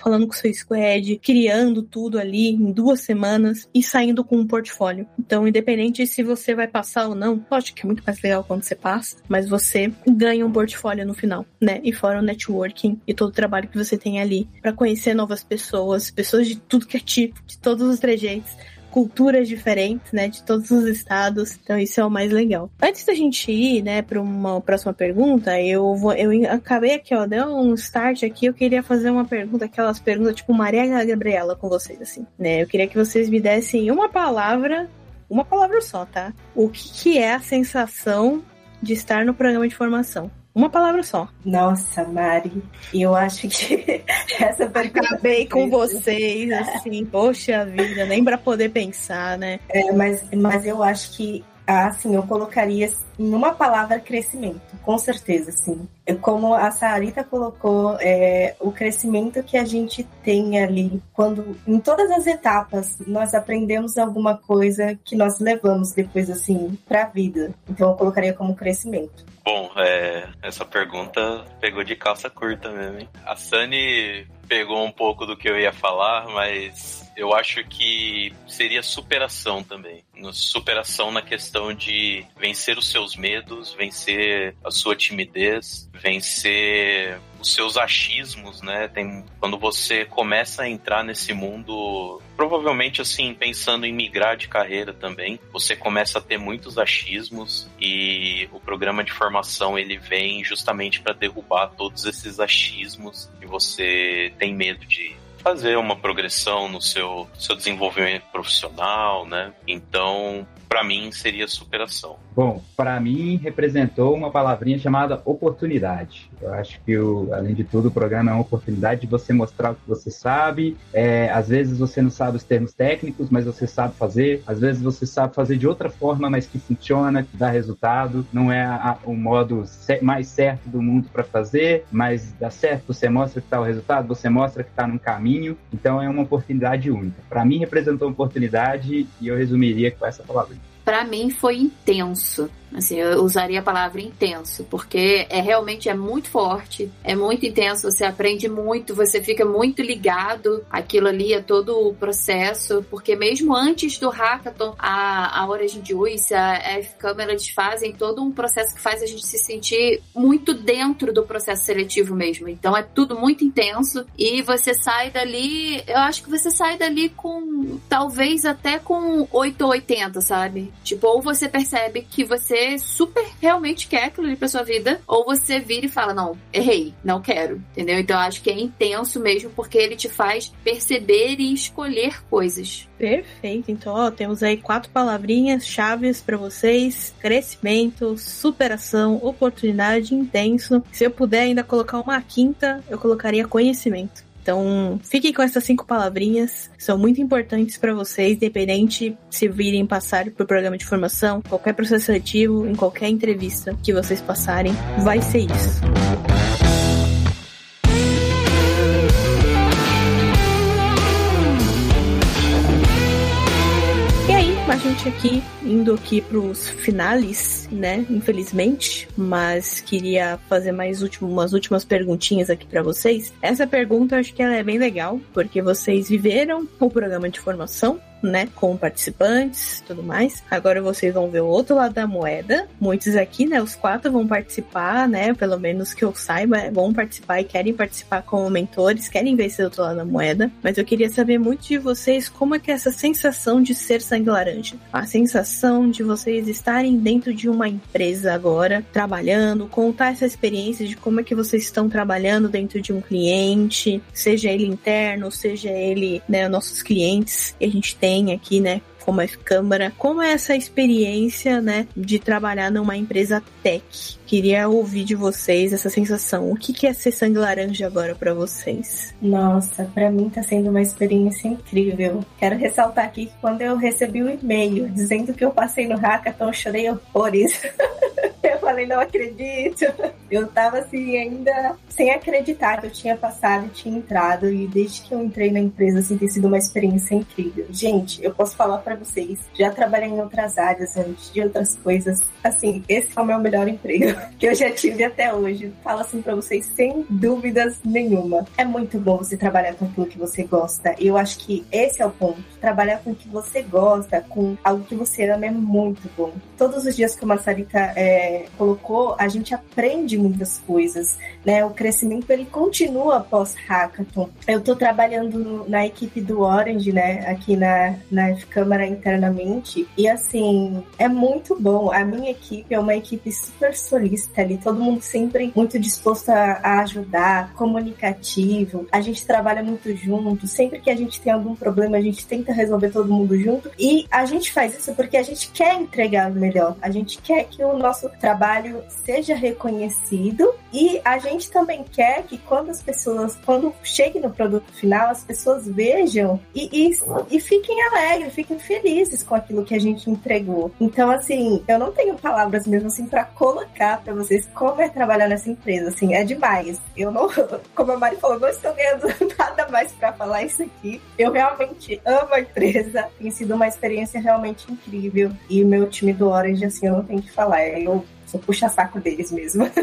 falando com seu squad, criando tudo ali em duas semanas e saindo com um portfólio. Então, independente se você vai passar ou não, lógico que é muito mais legal quando você passa, mas você ganha um portfólio no final, né? E fora o networking e todo o trabalho que você tem ali para conhecer novas pessoas, pessoas de tudo que é tipo, de todos os trejeitos culturas diferentes, né, de todos os estados. Então isso é o mais legal. Antes da gente ir, né, para uma próxima pergunta, eu vou, eu acabei aqui, ó, deu um start aqui. Eu queria fazer uma pergunta, aquelas perguntas tipo Maria Gabriela com vocês, assim, né? Eu queria que vocês me dessem uma palavra, uma palavra só, tá? O que, que é a sensação de estar no programa de formação? Uma palavra só. Nossa, Mari, eu acho que essa pergunta. Acabei com vocês, assim, poxa vida, nem para poder pensar, né? É, mas, mas eu acho que assim, eu colocaria em uma palavra crescimento, com certeza, sim. Como a Sarita colocou, é, o crescimento que a gente tem ali, quando em todas as etapas nós aprendemos alguma coisa que nós levamos depois, assim, para a vida. Então eu colocaria como crescimento. Bom, é, essa pergunta pegou de calça curta mesmo, hein? A Sani pegou um pouco do que eu ia falar, mas eu acho que seria superação também. Superação na questão de vencer os seus medos, vencer a sua timidez, vencer os seus achismos, né? Tem, quando você começa a entrar nesse mundo, provavelmente assim, pensando em migrar de carreira também, você começa a ter muitos achismos e o programa de formação ele vem justamente para derrubar todos esses achismos que você tem medo de fazer uma progressão no seu, seu desenvolvimento profissional, né? Então, para mim seria superação. Bom, para mim representou uma palavrinha chamada oportunidade. Eu acho que, o, além de tudo, o programa é uma oportunidade de você mostrar o que você sabe. É, às vezes você não sabe os termos técnicos, mas você sabe fazer. Às vezes você sabe fazer de outra forma, mas que funciona, que dá resultado. Não é a, o modo mais certo do mundo para fazer, mas dá certo. Você mostra que está o resultado, você mostra que está num caminho. Então é uma oportunidade única. Para mim representou uma oportunidade e eu resumiria com essa palavra para mim foi intenso. Assim, eu usaria a palavra intenso, porque é realmente é muito forte, é muito intenso, você aprende muito, você fica muito ligado aquilo ali, a todo o processo, porque mesmo antes do hackathon, a, a Origin Juice, a F-Câmara, eles fazem todo um processo que faz a gente se sentir muito dentro do processo seletivo mesmo. Então é tudo muito intenso e você sai dali, eu acho que você sai dali com, talvez até com 8 ou 80, sabe? Tipo, ou você percebe que você super realmente quer aquilo ali pra sua vida, ou você vira e fala, não, errei, não quero, entendeu? Então acho que é intenso mesmo, porque ele te faz perceber e escolher coisas. Perfeito, então ó, temos aí quatro palavrinhas chaves para vocês: crescimento, superação, oportunidade, intenso. Se eu puder ainda colocar uma quinta, eu colocaria conhecimento. Então, fiquem com essas cinco palavrinhas, são muito importantes para vocês, independente se virem passar por programa de formação, qualquer processo seletivo, em qualquer entrevista que vocês passarem, vai ser isso. Gente aqui indo aqui pros finales, né? Infelizmente, mas queria fazer mais último, umas últimas perguntinhas aqui para vocês. Essa pergunta eu acho que ela é bem legal, porque vocês viveram o programa de formação, né, com participantes, tudo mais. Agora vocês vão ver o outro lado da moeda. Muitos aqui, né, os quatro vão participar, né, pelo menos que eu saiba, vão participar e querem participar como mentores, querem ver esse outro lado da moeda. Mas eu queria saber muito de vocês como é que é essa sensação de ser sangue laranja, a sensação de vocês estarem dentro de uma empresa agora, trabalhando, contar essa experiência de como é que vocês estão trabalhando dentro de um cliente, seja ele interno, seja ele, né, nossos clientes que a gente tem aqui, né, como a Câmara. Como é essa experiência, né, de trabalhar numa empresa tech? Queria ouvir de vocês essa sensação. O que é ser sangue laranja agora para vocês? Nossa, para mim tá sendo uma experiência incrível. Quero ressaltar aqui que quando eu recebi o um e-mail dizendo que eu passei no hackathon, chorei horrores. falei, não acredito. Eu tava assim, ainda sem acreditar que eu tinha passado e tinha entrado. E desde que eu entrei na empresa, assim, tem sido uma experiência incrível. Gente, eu posso falar para vocês, já trabalhei em outras áreas antes, de outras coisas. Assim, esse é o meu melhor emprego que eu já tive até hoje. Falo assim para vocês, sem dúvidas nenhuma. É muito bom você trabalhar com aquilo que você gosta. E eu acho que esse é o ponto. Trabalhar com o que você gosta, com algo que você ama, é muito bom. Todos os dias que o Massarita é, colocou, a gente aprende muitas coisas, né? O crescimento ele continua após hackathon. Eu tô trabalhando na equipe do Orange, né? Aqui na, na F-Câmara internamente. E assim, é muito bom. A minha equipe é uma equipe super solista ali, todo mundo sempre muito disposto a, a ajudar, comunicativo. A gente trabalha muito junto. Sempre que a gente tem algum problema, a gente tenta resolver todo mundo junto. E a gente faz isso porque a gente quer entregar o melhor. A gente quer que o nosso trabalho seja reconhecido e a gente também quer que quando as pessoas, quando chegue no produto final, as pessoas vejam e, e, e fiquem alegres, fiquem felizes com aquilo que a gente entregou. Então, assim, eu não tenho palavras mesmo assim para colocar para vocês como é trabalhar nessa empresa. Assim, é demais. Eu não, como a Mari falou, não estou ganhando nada mais para falar isso aqui. Eu realmente amo a empresa. Tem sido uma experiência realmente incrível. E o meu time do Orange, assim, eu não tenho que falar. Eu sou puxa-saco deles mesmo.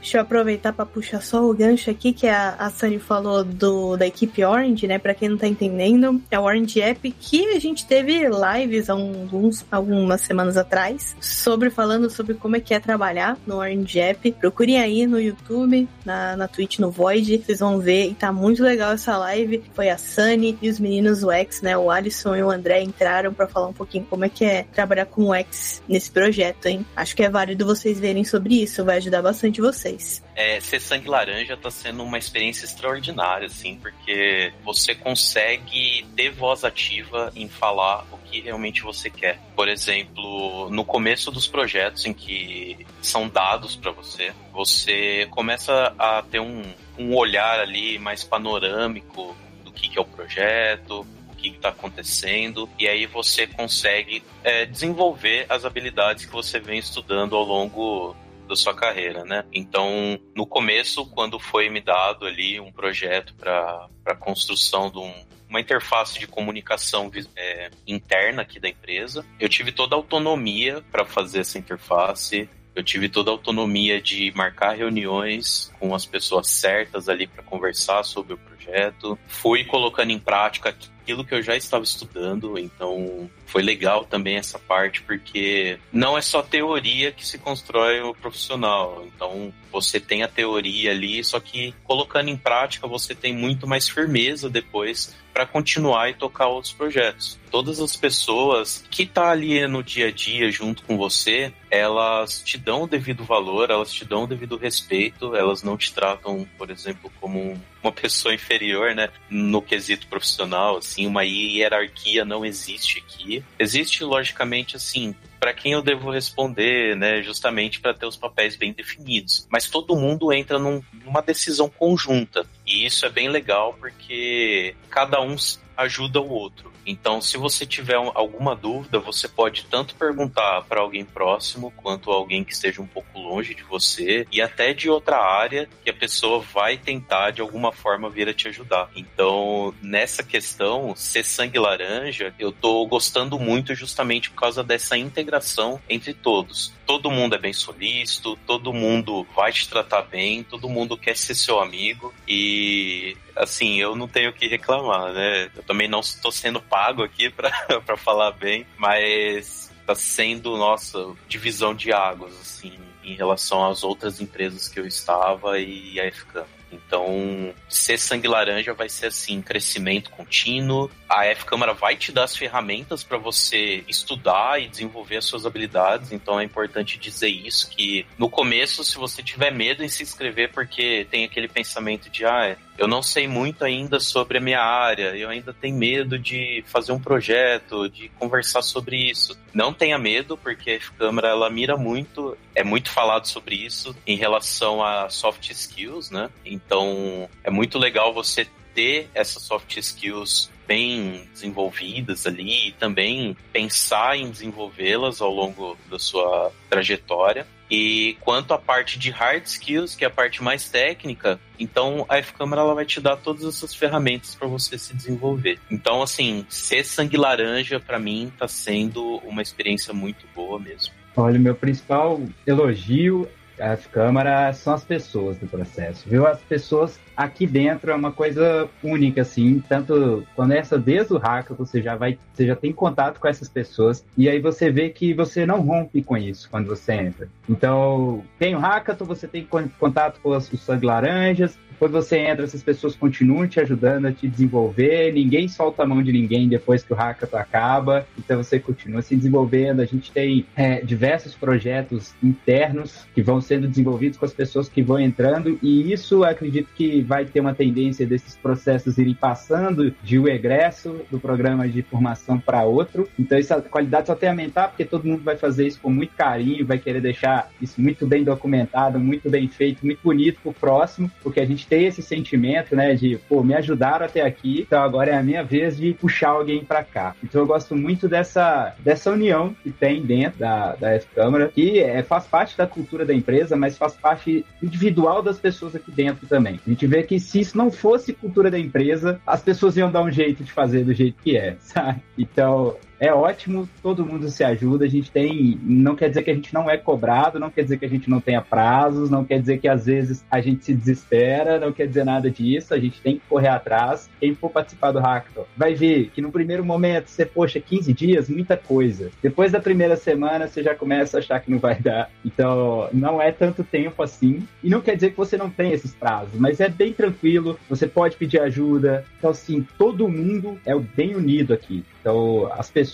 Deixa eu aproveitar para puxar só o gancho aqui que a, a Sunny falou do, da equipe Orange, né? Para quem não tá entendendo, é o Orange App que a gente teve lives há alguns, algumas semanas atrás sobre falando sobre como é que é trabalhar no Orange App. Procurem aí no YouTube, na, na Twitch, no Void, vocês vão ver e tá muito legal essa live. Foi a Sunny e os meninos o X, né? O Alisson e o André entraram para falar um pouquinho como é que é trabalhar com o X nesse projeto, hein? Acho que é válido vocês verem sobre isso, vai ajudar bastante vocês. É, ser sangue laranja tá sendo uma experiência extraordinária, assim, porque você consegue ter voz ativa em falar o que realmente você quer. Por exemplo, no começo dos projetos em que são dados para você, você começa a ter um, um olhar ali mais panorâmico do que, que é o projeto, que está acontecendo, e aí você consegue é, desenvolver as habilidades que você vem estudando ao longo da sua carreira, né? Então, no começo, quando foi me dado ali um projeto para a construção de um, uma interface de comunicação é, interna aqui da empresa. Eu tive toda a autonomia para fazer essa interface. Eu tive toda a autonomia de marcar reuniões com as pessoas certas ali para conversar sobre o projeto. Fui colocando em prática aquilo que eu já estava estudando, então foi legal também essa parte, porque não é só teoria que se constrói o profissional. Então você tem a teoria ali, só que colocando em prática você tem muito mais firmeza depois para continuar e tocar outros projetos. Todas as pessoas que tá ali no dia a dia junto com você, elas te dão o devido valor, elas te dão o devido respeito, elas não te tratam, por exemplo, como uma pessoa inferior, né, no quesito profissional, assim, uma hierarquia não existe aqui. Existe logicamente assim, para quem eu devo responder, né? Justamente para ter os papéis bem definidos. Mas todo mundo entra num, numa decisão conjunta. E isso é bem legal porque cada um ajuda o outro. Então, se você tiver alguma dúvida, você pode tanto perguntar para alguém próximo quanto alguém que esteja um pouco longe de você e até de outra área que a pessoa vai tentar de alguma forma vir a te ajudar. Então, nessa questão, ser sangue laranja, eu tô gostando muito justamente por causa dessa integração entre todos. Todo mundo é bem solícito, todo mundo vai te tratar bem, todo mundo quer ser seu amigo e assim, eu não tenho o que reclamar, né? Eu também não estou sendo pago aqui para falar bem, mas está sendo, nossa, divisão de águas, assim, em relação às outras empresas que eu estava e a FCAM. Então, ser sangue laranja vai ser assim, crescimento contínuo. A F Câmara vai te dar as ferramentas para você estudar e desenvolver as suas habilidades. Então é importante dizer isso que no começo, se você tiver medo em se inscrever porque tem aquele pensamento de ah, eu não sei muito ainda sobre a minha área, eu ainda tenho medo de fazer um projeto, de conversar sobre isso. Não tenha medo, porque a F Câmara ela mira muito, é muito falado sobre isso em relação a soft skills, né? Então, é muito legal você ter essas soft skills bem desenvolvidas ali e também pensar em desenvolvê-las ao longo da sua trajetória. E quanto à parte de hard skills, que é a parte mais técnica, então a F-Câmara ela vai te dar todas essas ferramentas para você se desenvolver. Então, assim, ser sangue laranja para mim está sendo uma experiência muito boa mesmo. Olha, meu principal elogio a Câmara são as pessoas do processo, viu? As pessoas aqui dentro é uma coisa única, assim, tanto começa desde o hacker, você já vai, você já tem contato com essas pessoas, e aí você vê que você não rompe com isso quando você entra. Então, tem o hackathon, você tem contato com os sangue laranjas, quando você entra, essas pessoas continuam te ajudando a te desenvolver, ninguém solta a mão de ninguém depois que o hackathon acaba, então você continua se desenvolvendo. A gente tem é, diversos projetos internos que vão sendo desenvolvidos com as pessoas que vão entrando, e isso acredito que vai ter uma tendência desses processos irem passando de um egresso do programa de formação para outro. Então, essa qualidade só tem a aumentar, porque todo mundo vai fazer isso com muito carinho, vai querer deixar isso muito bem documentado, muito bem feito, muito bonito para o próximo, porque a gente ter esse sentimento, né, de, pô, me ajudaram até aqui, então agora é a minha vez de puxar alguém para cá. Então eu gosto muito dessa, dessa união que tem dentro da, da F-Câmara, que é, faz parte da cultura da empresa, mas faz parte individual das pessoas aqui dentro também. A gente vê que se isso não fosse cultura da empresa, as pessoas iam dar um jeito de fazer do jeito que é, sabe? Então, é ótimo, todo mundo se ajuda, a gente tem, não quer dizer que a gente não é cobrado, não quer dizer que a gente não tenha prazos, não quer dizer que às vezes a gente se desespera, não quer dizer nada disso, a gente tem que correr atrás. Quem for participar do Hackathon vai ver que no primeiro momento você, poxa, 15 dias, muita coisa. Depois da primeira semana você já começa a achar que não vai dar. Então, não é tanto tempo assim. E não quer dizer que você não tem esses prazos, mas é bem tranquilo, você pode pedir ajuda. Então, assim, todo mundo é bem unido aqui. Então, as pessoas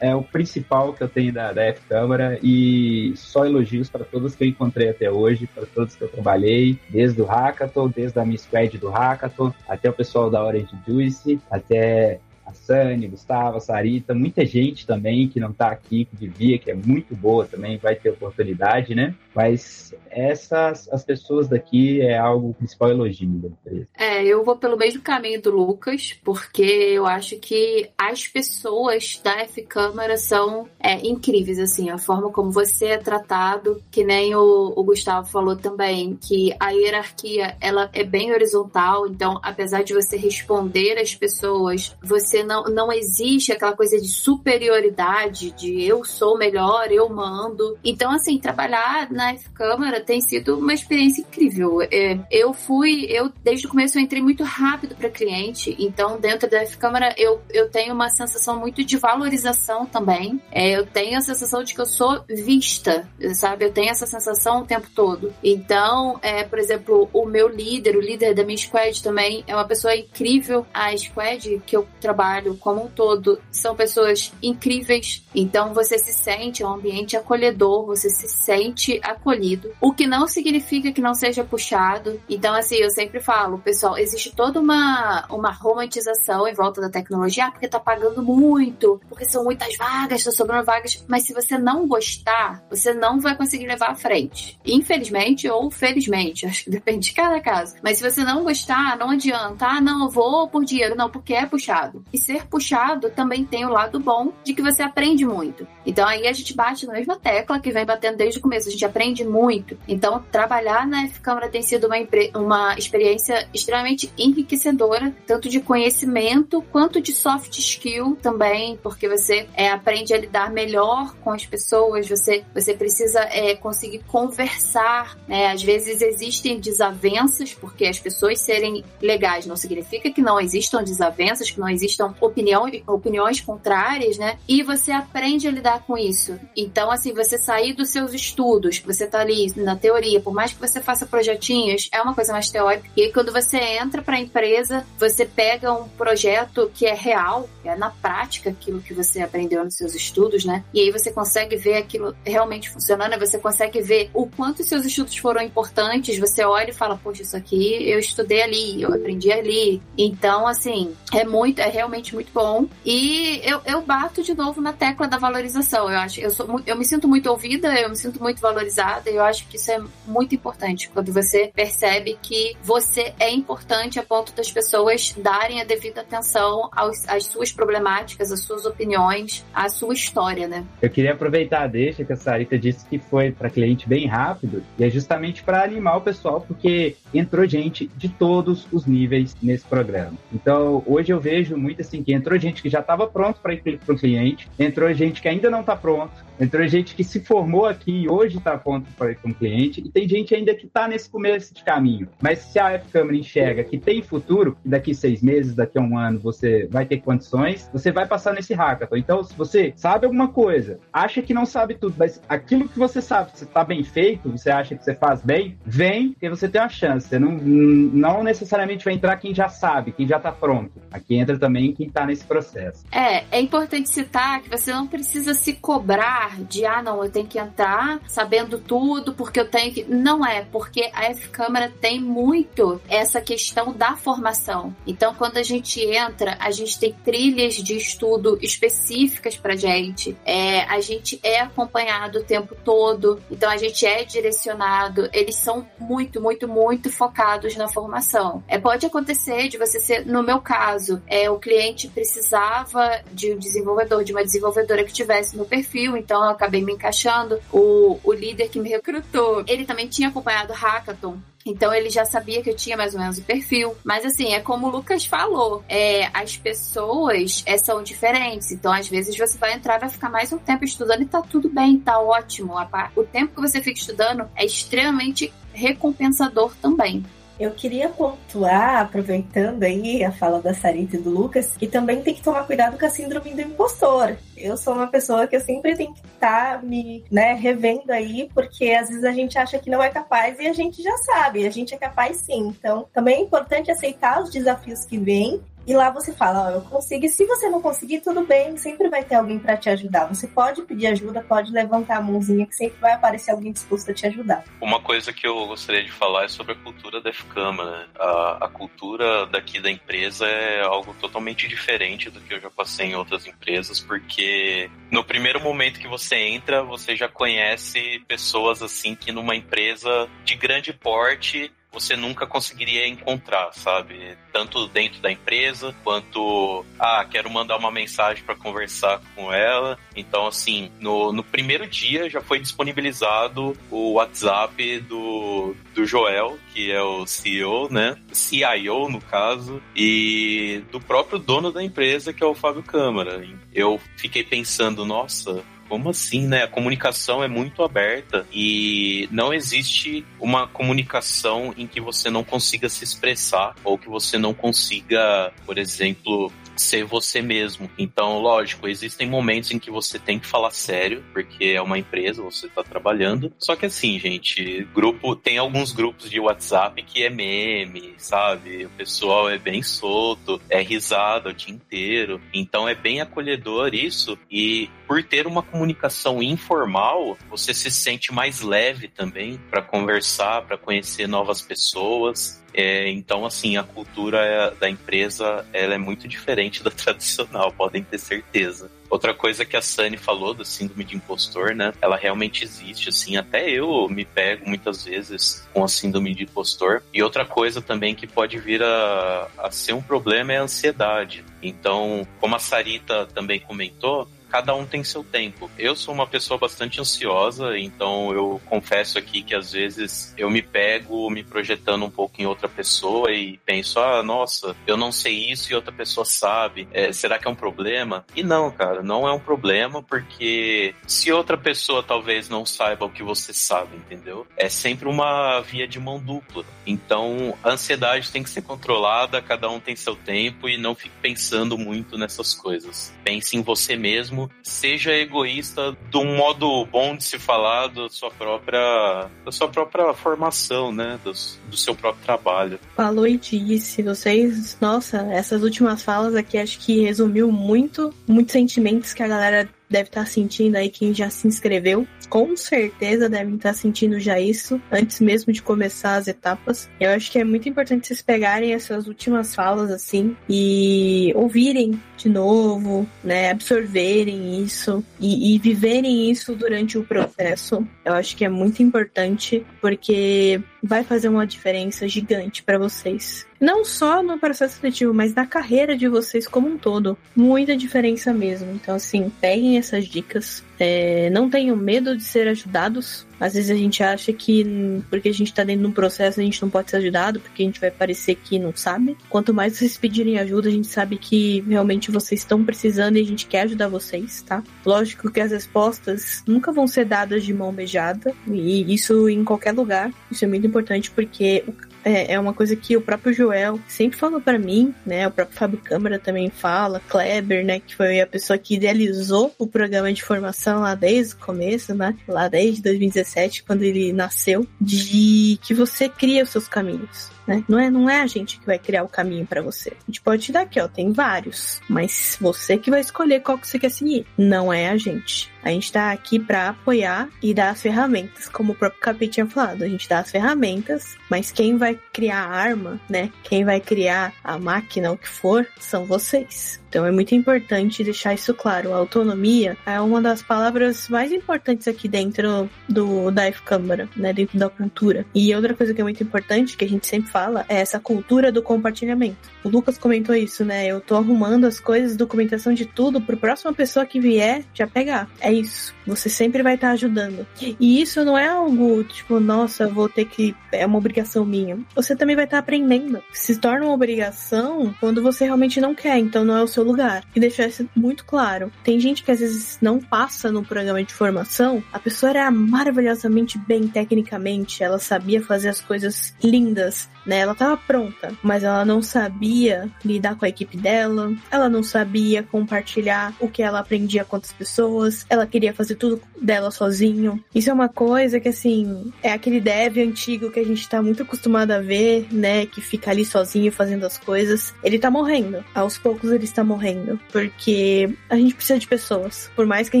é o principal que eu tenho da, da F-Câmara e só elogios para todos que eu encontrei até hoje, para todos que eu trabalhei, desde o Hackathon, desde a minha squad do Hackathon, até o pessoal da Orange Juice, até a Sani, Gustavo, a Sarita, muita gente também que não está aqui, que devia, que é muito boa também, vai ter oportunidade, né? Mas essas, as pessoas daqui é algo principal elogio da empresa. É, eu vou pelo mesmo caminho do Lucas, porque eu acho que as pessoas da F-Câmara são é, incríveis, assim, a forma como você é tratado, que nem o, o Gustavo falou também, que a hierarquia, ela é bem horizontal, então, apesar de você responder às pessoas, você não, não existe aquela coisa de superioridade, de eu sou melhor, eu mando. Então, assim, trabalhar na F-Câmara tem sido uma experiência incrível. É, eu fui, eu desde o começo eu entrei muito rápido para cliente, então dentro da F-Câmara eu, eu tenho uma sensação muito de valorização também. É, eu tenho a sensação de que eu sou vista, sabe? Eu tenho essa sensação o tempo todo. Então, é, por exemplo, o meu líder, o líder da minha squad também é uma pessoa incrível. A squad que eu trabalho como um todo são pessoas incríveis. Então você se sente, é um ambiente acolhedor, você se sente acolhido. O que não significa que não seja puxado. Então, assim, eu sempre falo, pessoal, existe toda uma, uma romantização em volta da tecnologia, ah, porque tá pagando muito, porque são muitas vagas, tá sobrando vagas. Mas se você não gostar, você não vai conseguir levar à frente. Infelizmente ou felizmente, acho que depende de cada caso. Mas se você não gostar, não adianta. Ah, não, eu vou por dinheiro. Não, porque é puxado. E ser puxado também tem o lado bom de que você aprende muito. Então aí a gente bate na mesma tecla que vem batendo desde o começo. A gente aprende muito. Então trabalhar na F-Câmara tem sido uma, uma experiência extremamente enriquecedora, tanto de conhecimento quanto de soft skill também, porque você é, aprende a lidar melhor com as pessoas, você, você precisa é, conseguir conversar. Né? Às vezes existem desavenças, porque as pessoas serem legais não significa que não existam desavenças, que não existam opinião, opiniões contrárias, né? E você aprende a lidar com isso. Então, assim, você sair dos seus estudos, você tá ali na teoria, por mais que você faça projetinhos, é uma coisa mais teórica. E aí, quando você entra para a empresa, você pega um projeto que é real, é na prática aquilo que você aprendeu nos seus estudos, né? E aí você consegue ver aquilo realmente funcionando, você consegue ver o quanto seus estudos foram importantes, você olha e fala, poxa, isso aqui eu estudei ali, eu aprendi ali. Então, assim, é muito, é realmente muito bom. E eu, eu bato de novo na tecla da valorização. Eu acho, eu sou, eu me sinto muito ouvida, eu me sinto muito valorizada. Eu acho que isso é muito importante quando você percebe que você é importante a ponto das pessoas darem a devida atenção aos, às suas problemáticas, às suas opiniões, à sua história, né? Eu queria aproveitar a deixa que a Sarita disse que foi para cliente bem rápido e é justamente para animar o pessoal porque entrou gente de todos os níveis nesse programa. Então, hoje eu vejo muito assim que entrou gente que já estava pronto para ir para o cliente, entrou gente que ainda não está pronto, entrou gente que se formou aqui e hoje está pronto para ir para um cliente, e tem gente ainda que está nesse começo de caminho. Mas se a F-Câmara enxerga que tem futuro, daqui seis meses, daqui a um ano você vai ter condições, você vai passar nesse hackathon. Então, se você sabe alguma coisa, acha que não sabe tudo, mas aquilo que você sabe, você está bem feito, você acha que você faz bem, vem, que você tem uma chance. Você não, não necessariamente vai entrar quem já sabe, quem já está pronto. Aqui entra também quem está nesse processo. É, é importante citar que você não precisa se cobrar de, ah, não, eu tenho que entrar sabendo tudo, porque eu tenho que. Não é, porque a F-Câmara tem muito essa questão da formação. Então, quando a gente entra, a gente tem trilhas de estudo específicas pra gente, é, a gente é acompanhado o tempo todo, então a gente é direcionado, eles são muito, muito, muito focados na formação. É, pode acontecer de você ser, no meu caso, é, o cliente precisava de um desenvolvedor, de uma desenvolvedora que tivesse no perfil, então eu acabei me encaixando. O, o líder que me recrutou, ele também tinha acompanhado Hackathon. Então ele já sabia que eu tinha mais ou menos o perfil. Mas assim, é como o Lucas falou: é, as pessoas é, são diferentes. Então, às vezes, você vai entrar, vai ficar mais um tempo estudando e tá tudo bem, tá ótimo. O tempo que você fica estudando é extremamente recompensador também. Eu queria pontuar, aproveitando aí a fala da Sarita e do Lucas, que também tem que tomar cuidado com a síndrome do impostor. Eu sou uma pessoa que eu sempre tenho que estar tá me né, revendo aí, porque às vezes a gente acha que não é capaz e a gente já sabe, a gente é capaz sim. Então, também é importante aceitar os desafios que vêm e lá você fala, eu consigo. E se você não conseguir, tudo bem, sempre vai ter alguém para te ajudar. Você pode pedir ajuda, pode levantar a mãozinha, que sempre vai aparecer alguém disposto a te ajudar. Uma coisa que eu gostaria de falar é sobre a cultura da FCAMA. Né? A, a cultura daqui da empresa é algo totalmente diferente do que eu já passei em outras empresas, porque no primeiro momento que você entra, você já conhece pessoas assim que numa empresa de grande porte você nunca conseguiria encontrar, sabe? Tanto dentro da empresa quanto, ah, quero mandar uma mensagem para conversar com ela. Então, assim, no, no primeiro dia já foi disponibilizado o WhatsApp do, do Joel, que é o CEO, né? CIO, no caso, e do próprio dono da empresa, que é o Fábio Câmara. Eu fiquei pensando, nossa, como assim, né? A comunicação é muito aberta e não existe uma comunicação em que você não consiga se expressar ou que você não consiga, por exemplo, ser você mesmo. Então, lógico, existem momentos em que você tem que falar sério, porque é uma empresa, você está trabalhando. Só que assim, gente, grupo tem alguns grupos de WhatsApp que é meme, sabe? O pessoal é bem solto, é risada o dia inteiro. Então é bem acolhedor isso e por ter uma comunicação informal, você se sente mais leve também para conversar, para conhecer novas pessoas. É, então, assim, a cultura da empresa ela é muito diferente da tradicional, podem ter certeza. Outra coisa que a Sunny falou do síndrome de impostor, né? Ela realmente existe, assim. Até eu me pego muitas vezes com a síndrome de impostor. E outra coisa também que pode vir a, a ser um problema é a ansiedade Então, como a Sarita também comentou, cada um tem seu tempo. Eu sou uma pessoa bastante ansiosa, então eu confesso aqui que às vezes eu me pego me projetando um pouco em outra pessoa e penso, ah, nossa, eu não sei isso e outra pessoa sabe. É, será que é um problema? E não, cara, não é um problema porque se outra pessoa talvez não saiba o que você sabe, entendeu? É sempre uma via de mão dupla. Então, a ansiedade tem que ser controlada, cada um tem seu tempo e não fique pensando muito nessas coisas. Pense em você mesmo mesmo, seja egoísta de um modo bom de se falar da sua própria, da sua própria formação, né? Do, do seu próprio trabalho. Falou e disse, vocês, nossa, essas últimas falas aqui acho que resumiu muito, muitos sentimentos que a galera deve estar tá sentindo aí quem já se inscreveu. Com certeza devem estar tá sentindo já isso antes mesmo de começar as etapas. Eu acho que é muito importante vocês pegarem essas últimas falas assim e ouvirem de novo, né? Absorverem isso e, e viverem isso durante o processo. Eu acho que é muito importante porque vai fazer uma diferença gigante para vocês. Não só no processo seletivo, mas na carreira de vocês como um todo. Muita diferença mesmo. Então, assim, peguem essas dicas. É, não tenham medo de ser ajudados. Às vezes a gente acha que porque a gente tá dentro de um processo a gente não pode ser ajudado, porque a gente vai parecer que não sabe. Quanto mais vocês pedirem ajuda, a gente sabe que realmente vocês estão precisando e a gente quer ajudar vocês, tá? Lógico que as respostas nunca vão ser dadas de mão beijada, e isso em qualquer lugar. Isso é muito importante porque é, é uma coisa que o próprio Joel sempre falou para mim, né? O próprio Fábio Câmara também fala, Kleber, né? Que foi a pessoa que idealizou o programa de formação lá desde o começo, né? Lá desde 2017, quando ele nasceu, de que você cria os seus caminhos. Né? Não, é, não é a gente que vai criar o caminho para você. A gente pode te dar aqui, ó, tem vários, mas você que vai escolher qual que você quer seguir. Não é a gente. A gente tá aqui para apoiar e dar as ferramentas, como o próprio Capi tinha falado. A gente dá as ferramentas, mas quem vai criar a arma, né? Quem vai criar a máquina, o que for, são vocês. Então é muito importante deixar isso claro. A autonomia é uma das palavras mais importantes aqui dentro do da F-Câmara, né? Dentro da cultura. E outra coisa que é muito importante, que a gente sempre fala, é essa cultura do compartilhamento. O Lucas comentou isso, né? Eu tô arrumando as coisas, documentação de tudo, pro próxima pessoa que vier já pegar. É isso. Você sempre vai estar tá ajudando. E isso não é algo tipo, nossa, vou ter que. É uma obrigação minha. Você também vai estar tá aprendendo. Se torna uma obrigação quando você realmente não quer, então não é o seu lugar. E deixar isso muito claro. Tem gente que às vezes não passa no programa de formação, a pessoa era maravilhosamente bem tecnicamente, ela sabia fazer as coisas lindas, né? Ela tava pronta, mas ela não sabia lidar com a equipe dela, ela não sabia compartilhar o que ela aprendia com outras pessoas, ela queria fazer tudo dela sozinho. Isso é uma coisa que, assim, é aquele dev antigo que a gente tá muito acostumado a ver, né? Que fica ali sozinho fazendo as coisas. Ele tá morrendo. Aos poucos ele está morrendo. Porque a gente precisa de pessoas. Por mais que a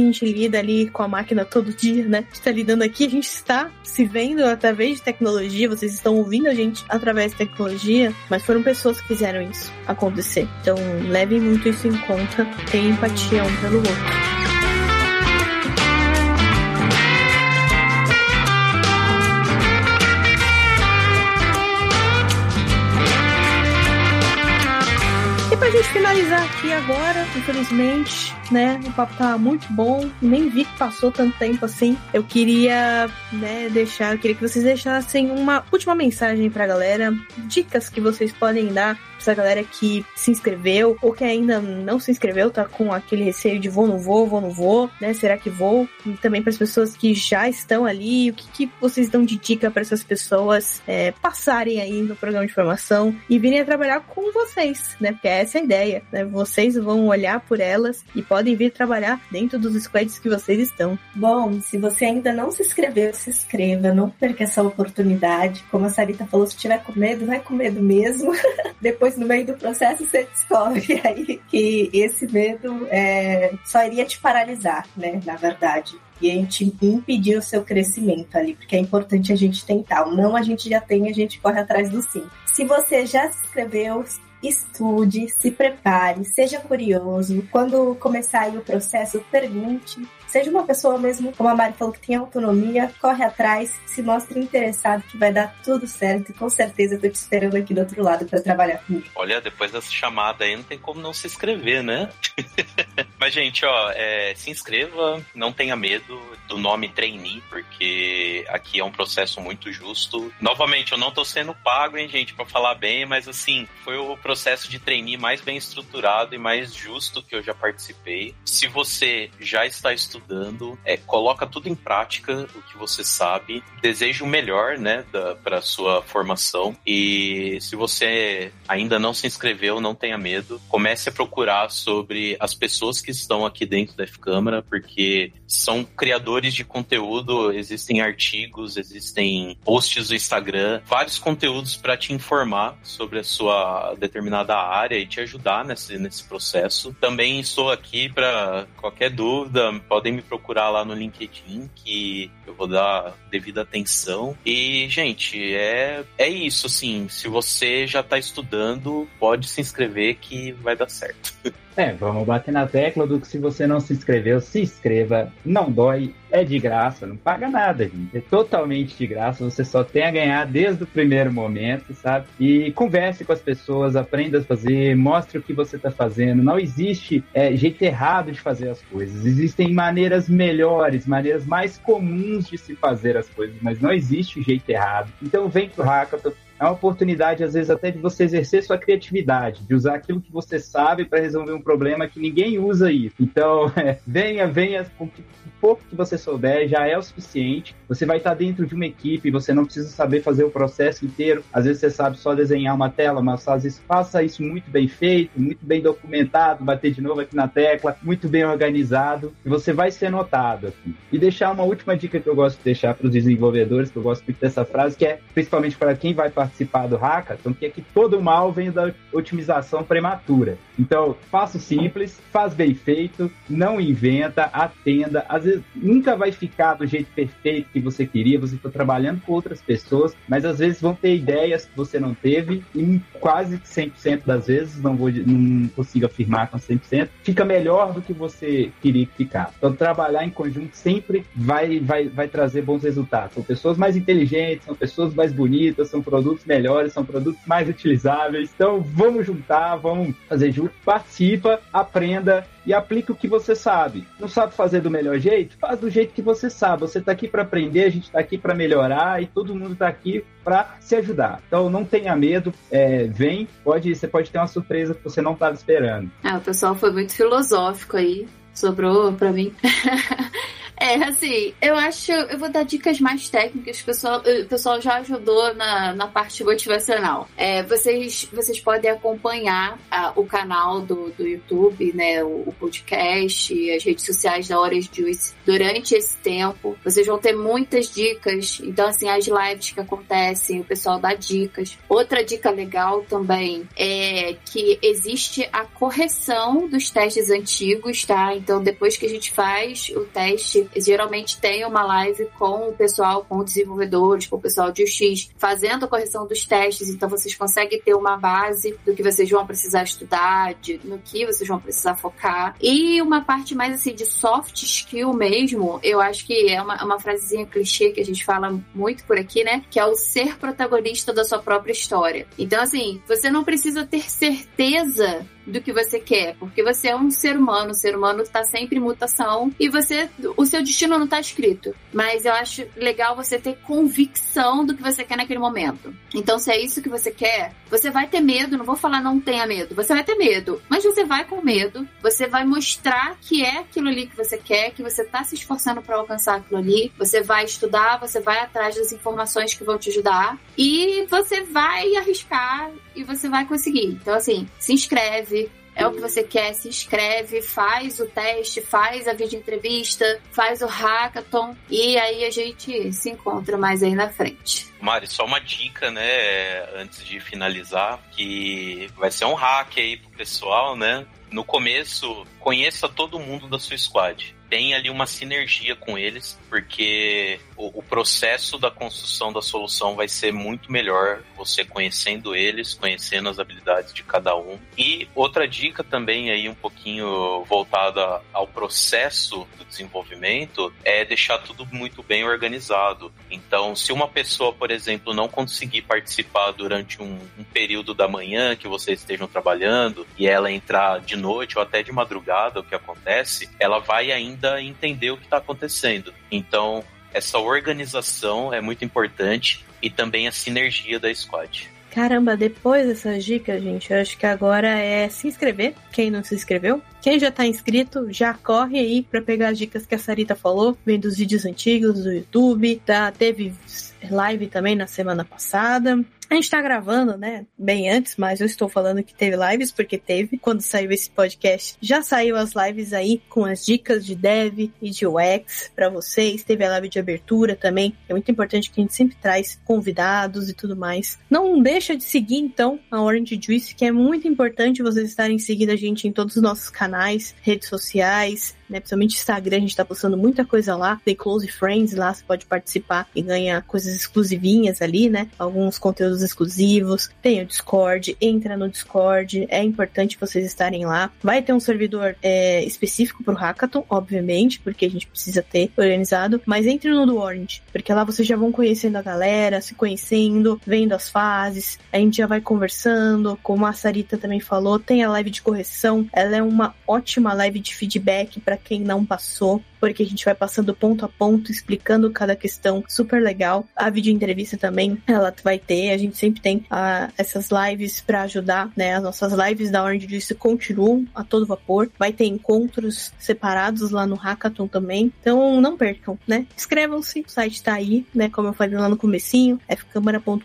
gente lida ali com a máquina todo dia, né? A gente tá lidando aqui, a gente está se vendo através de tecnologia, vocês estão ouvindo a gente através de tecnologia, mas foram pessoas que fizeram isso acontecer. Então levem muito isso em conta, tenham empatia um pelo outro. Finalizar aqui agora, infelizmente, né? O papo tá muito bom. Nem vi que passou tanto tempo assim. Eu queria, né, deixar, eu queria que vocês deixassem uma última mensagem pra galera, dicas que vocês podem dar essa galera que se inscreveu ou que ainda não se inscreveu, tá com aquele receio de vou, não vou, vou, não vou, né? Será que vou? E também para as pessoas que já estão ali, o que, que vocês dão de dica para essas pessoas é, passarem aí no programa de formação e virem a trabalhar com vocês, né? Porque essa é a ideia, né? Vocês vão olhar por elas e podem vir trabalhar dentro dos squads que vocês estão. Bom, se você ainda não se inscreveu, se inscreva, não perca essa oportunidade. Como a Sarita falou, se tiver com medo, vai com medo mesmo. Depois depois, no meio do processo, você descobre aí que esse medo é, só iria te paralisar, né? Na verdade. E a gente impedir o seu crescimento ali, porque é importante a gente tentar. O não a gente já tem, a gente corre atrás do sim. Se você já se inscreveu, estude, se prepare, seja curioso. Quando começar o processo, pergunte. Seja uma pessoa mesmo, como a Mari falou, que tem autonomia, corre atrás, se mostre interessado que vai dar tudo certo. E com certeza eu tô te esperando aqui do outro lado para trabalhar comigo. Olha, depois dessa chamada aí não tem como não se inscrever, né? Mas, gente, ó, é, se inscreva, não tenha medo do nome trainee, porque aqui é um processo muito justo. Novamente, eu não tô sendo pago, hein, gente, para falar bem, mas assim, foi o processo de trainee mais bem estruturado e mais justo que eu já participei. Se você já está estudando, é, coloca tudo em prática, o que você sabe, deseja o melhor, né, para sua formação. E se você ainda não se inscreveu, não tenha medo, comece a procurar sobre as pessoas que estão aqui dentro da F-Câmara, porque são criadores de conteúdo, existem artigos, existem posts do Instagram, vários conteúdos para te informar sobre a sua determinada área e te ajudar nesse, nesse processo. Também estou aqui para qualquer dúvida, podem me procurar lá no LinkedIn, que eu vou dar devida atenção. E, gente, é, é isso, assim. Se você já está estudando, pode se inscrever que vai dar certo. É, vamos bater na tecla do que se você não se inscreveu, se inscreva, não dói, é de graça, não paga nada, gente. É totalmente de graça, você só tem a ganhar desde o primeiro momento, sabe? E converse com as pessoas, aprenda a fazer, mostre o que você está fazendo. Não existe é, jeito errado de fazer as coisas, existem maneiras melhores, maneiras mais comuns de se fazer as coisas, mas não existe jeito errado. Então vem pro Hackathon, é uma oportunidade, às vezes, até de você exercer sua criatividade, de usar aquilo que você sabe para resolver um problema que ninguém usa isso. Então, é, venha, venha com o pouco que você souber, já é o suficiente. Você vai estar dentro de uma equipe, você não precisa saber fazer o processo inteiro. Às vezes você sabe só desenhar uma tela, mas às vezes faça isso muito bem feito, muito bem documentado, bater de novo aqui na tecla, muito bem organizado, e você vai ser notado aqui. E deixar uma última dica que eu gosto de deixar para os desenvolvedores, que eu gosto muito dessa frase, que é principalmente para quem vai participar participar do hackathon, que é que todo mal vem da otimização prematura. Então, faça simples, faz bem feito, não inventa, atenda. Às vezes nunca vai ficar do jeito perfeito que você queria, você está trabalhando com outras pessoas, mas às vezes vão ter ideias que você não teve e quase 100% das vezes, não, vou, não consigo afirmar com 100%, fica melhor do que você queria que ficar. Então, trabalhar em conjunto sempre vai, vai, vai trazer bons resultados. São pessoas mais inteligentes, são pessoas mais bonitas, são produtos produtos melhores, são produtos mais utilizáveis. Então vamos juntar, vamos fazer junto, participa, aprenda e aplique o que você sabe. Não sabe fazer do melhor jeito? Faz do jeito que você sabe. Você está aqui para aprender, a gente está aqui para melhorar e todo mundo está aqui para se ajudar. Então não tenha medo, é, vem, pode, você pode ter uma surpresa que você não estava esperando. Ah, o pessoal foi muito filosófico aí, sobrou para mim. É, assim, eu acho. Eu vou dar dicas mais técnicas. O pessoal, o pessoal já ajudou na, na parte motivacional. É, vocês, vocês podem acompanhar a, o canal do, do YouTube, né? O, o podcast, as redes sociais da Horas Juice durante esse tempo. Vocês vão ter muitas dicas. Então, assim, as lives que acontecem, o pessoal dá dicas. Outra dica legal também é que existe a correção dos testes antigos, tá? Então, depois que a gente faz o teste geralmente tem uma live com o pessoal, com os desenvolvedores, com o pessoal de UX, fazendo a correção dos testes, então vocês conseguem ter uma base do que vocês vão precisar estudar, de, no que vocês vão precisar focar. E uma parte mais assim de soft skill mesmo, eu acho que é uma, uma frasezinha clichê que a gente fala muito por aqui, né? Que é o ser protagonista da sua própria história. Então, assim, você não precisa ter certeza do que você quer, porque você é um ser humano, o ser humano está sempre em mutação e você, o seu destino não está escrito. Mas eu acho legal você ter convicção do que você quer naquele momento. Então, se é isso que você quer, você vai ter medo, não vou falar não tenha medo, você vai ter medo, mas você vai com medo, você vai mostrar que é aquilo ali que você quer, que você está se esforçando para alcançar aquilo ali, você vai estudar, você vai atrás das informações que vão te ajudar e você vai arriscar e você vai conseguir. Então, assim, se inscreve, é o que você quer, se inscreve, faz o teste, faz a vídeo entrevista, faz o hackathon e aí a gente se encontra mais aí na frente. Mari, só uma dica, né, antes de finalizar, que vai ser um hack aí pro pessoal, né? No começo, conheça todo mundo da sua squad tem ali uma sinergia com eles, porque o, o, processo da construção da solução vai ser muito melhor você conhecendo eles, conhecendo as habilidades de cada um. E outra dica também aí um pouquinho voltada ao processo do desenvolvimento é deixar tudo muito bem organizado. Então, se uma pessoa, por exemplo, não conseguir participar durante um, um período da manhã que vocês estejam trabalhando e ela entrar de noite ou até de madrugada, o que acontece, ela vai ainda ainda entender o que está acontecendo. Então, essa organização é muito importante e também a sinergia da squad. Caramba, depois dessas dicas, gente, eu acho que agora é se inscrever, quem não se inscreveu. Quem já tá inscrito, já corre aí para pegar as dicas que a Sarita falou, vem dos vídeos antigos do YouTube, tá? Teve live também na semana passada. A gente tá gravando, né? Bem antes, mas eu estou falando que teve lives, porque teve. Quando saiu esse podcast, já saiu as lives aí com as dicas de dev e de UX para vocês. Teve a live de abertura também. É muito importante que a gente sempre traz convidados e tudo mais. Não deixa de seguir, então, a Orange Juice, que é muito importante vocês estarem seguindo a gente em todos os nossos canais, redes sociais, né? Principalmente Instagram, a gente tá postando muita coisa lá. Tem Close Friends lá, você pode participar e ganhar coisas exclusivinhas ali, né? Alguns conteúdos exclusivos. Tem o Discord, entra no Discord. É importante vocês estarem lá. Vai ter um servidor é, específico pro Hackathon, obviamente, porque a gente precisa ter organizado. Mas entre no do Orange, porque lá vocês já vão conhecendo a galera, se conhecendo, vendo as fases. A gente já vai conversando. Como a Sarita também falou, tem a live de correção. Ela é uma ótima live de feedback para quem não passou porque a gente vai passando ponto a ponto, explicando cada questão, super legal. A vídeo entrevista também, ela vai ter, a gente sempre tem uh, essas lives para ajudar, né? As nossas lives da Orange Juice continuam a todo vapor. Vai ter encontros separados lá no Hackathon também. Então não percam, né? Inscrevam-se, o site tá aí, né? Como eu falei lá no comecinho, fcâmara.com.br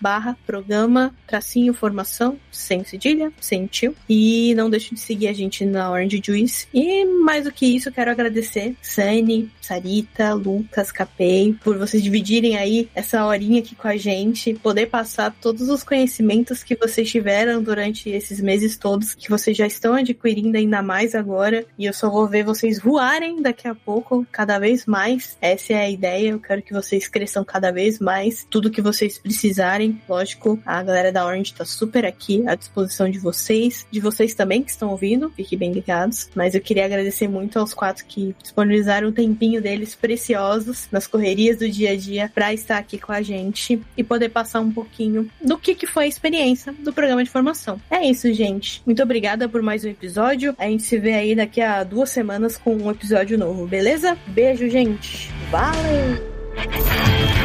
barra programa tracinho formação, sem cedilha, sem tio. E não deixe de seguir a gente na Orange Juice. E mais do que isso, quero agradecer Sani, Sarita, Lucas, Capei, por vocês dividirem aí essa horinha aqui com a gente, poder passar todos os conhecimentos que vocês tiveram durante esses meses todos, que vocês já estão adquirindo ainda mais agora, e eu só vou ver vocês voarem daqui a pouco, cada vez mais. Essa é a ideia, eu quero que vocês cresçam cada vez mais, tudo que vocês precisarem, lógico, a galera da Orange tá super aqui à disposição de vocês, de vocês também que estão ouvindo, fiquem bem ligados, mas eu queria agradecer muito aos quatro que disponibilizaram um tempinho deles preciosos nas correrias do dia a dia para estar aqui com a gente e poder passar um pouquinho do que, que foi a experiência do programa de formação. É isso, gente. Muito obrigada por mais um episódio. A gente se vê aí daqui a duas semanas com um episódio novo, beleza? Beijo, gente. Valeu!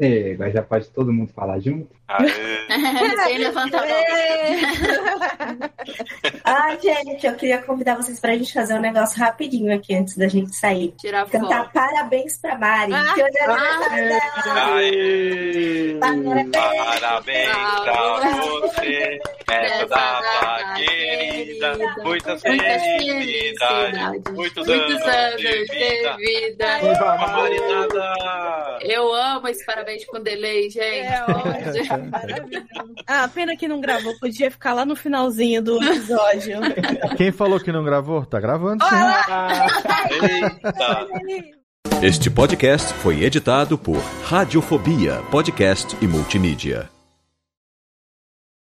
É, agora já pode todo mundo falar junto? Sem levantar Ah, gente, eu queria convidar vocês pra gente fazer um negócio rapidinho aqui antes da gente sair. Tirar Cantar foto. parabéns pra Mari, Ah, que hoje é aniversário dela. Aê! Parabéns. Parabéns pra você nessa data querida. Muitas felicidades. Muitos anos de vida. vida. Viva Uma marinada. Eu amo esse parabéns com delay, gente. É ótimo. Ah, pena que não gravou. Podia ficar lá no finalzinho do episódio. Quem falou que não gravou? Tá gravando sim. Eita. Este podcast foi editado por Radiofobia, podcast e multimídia.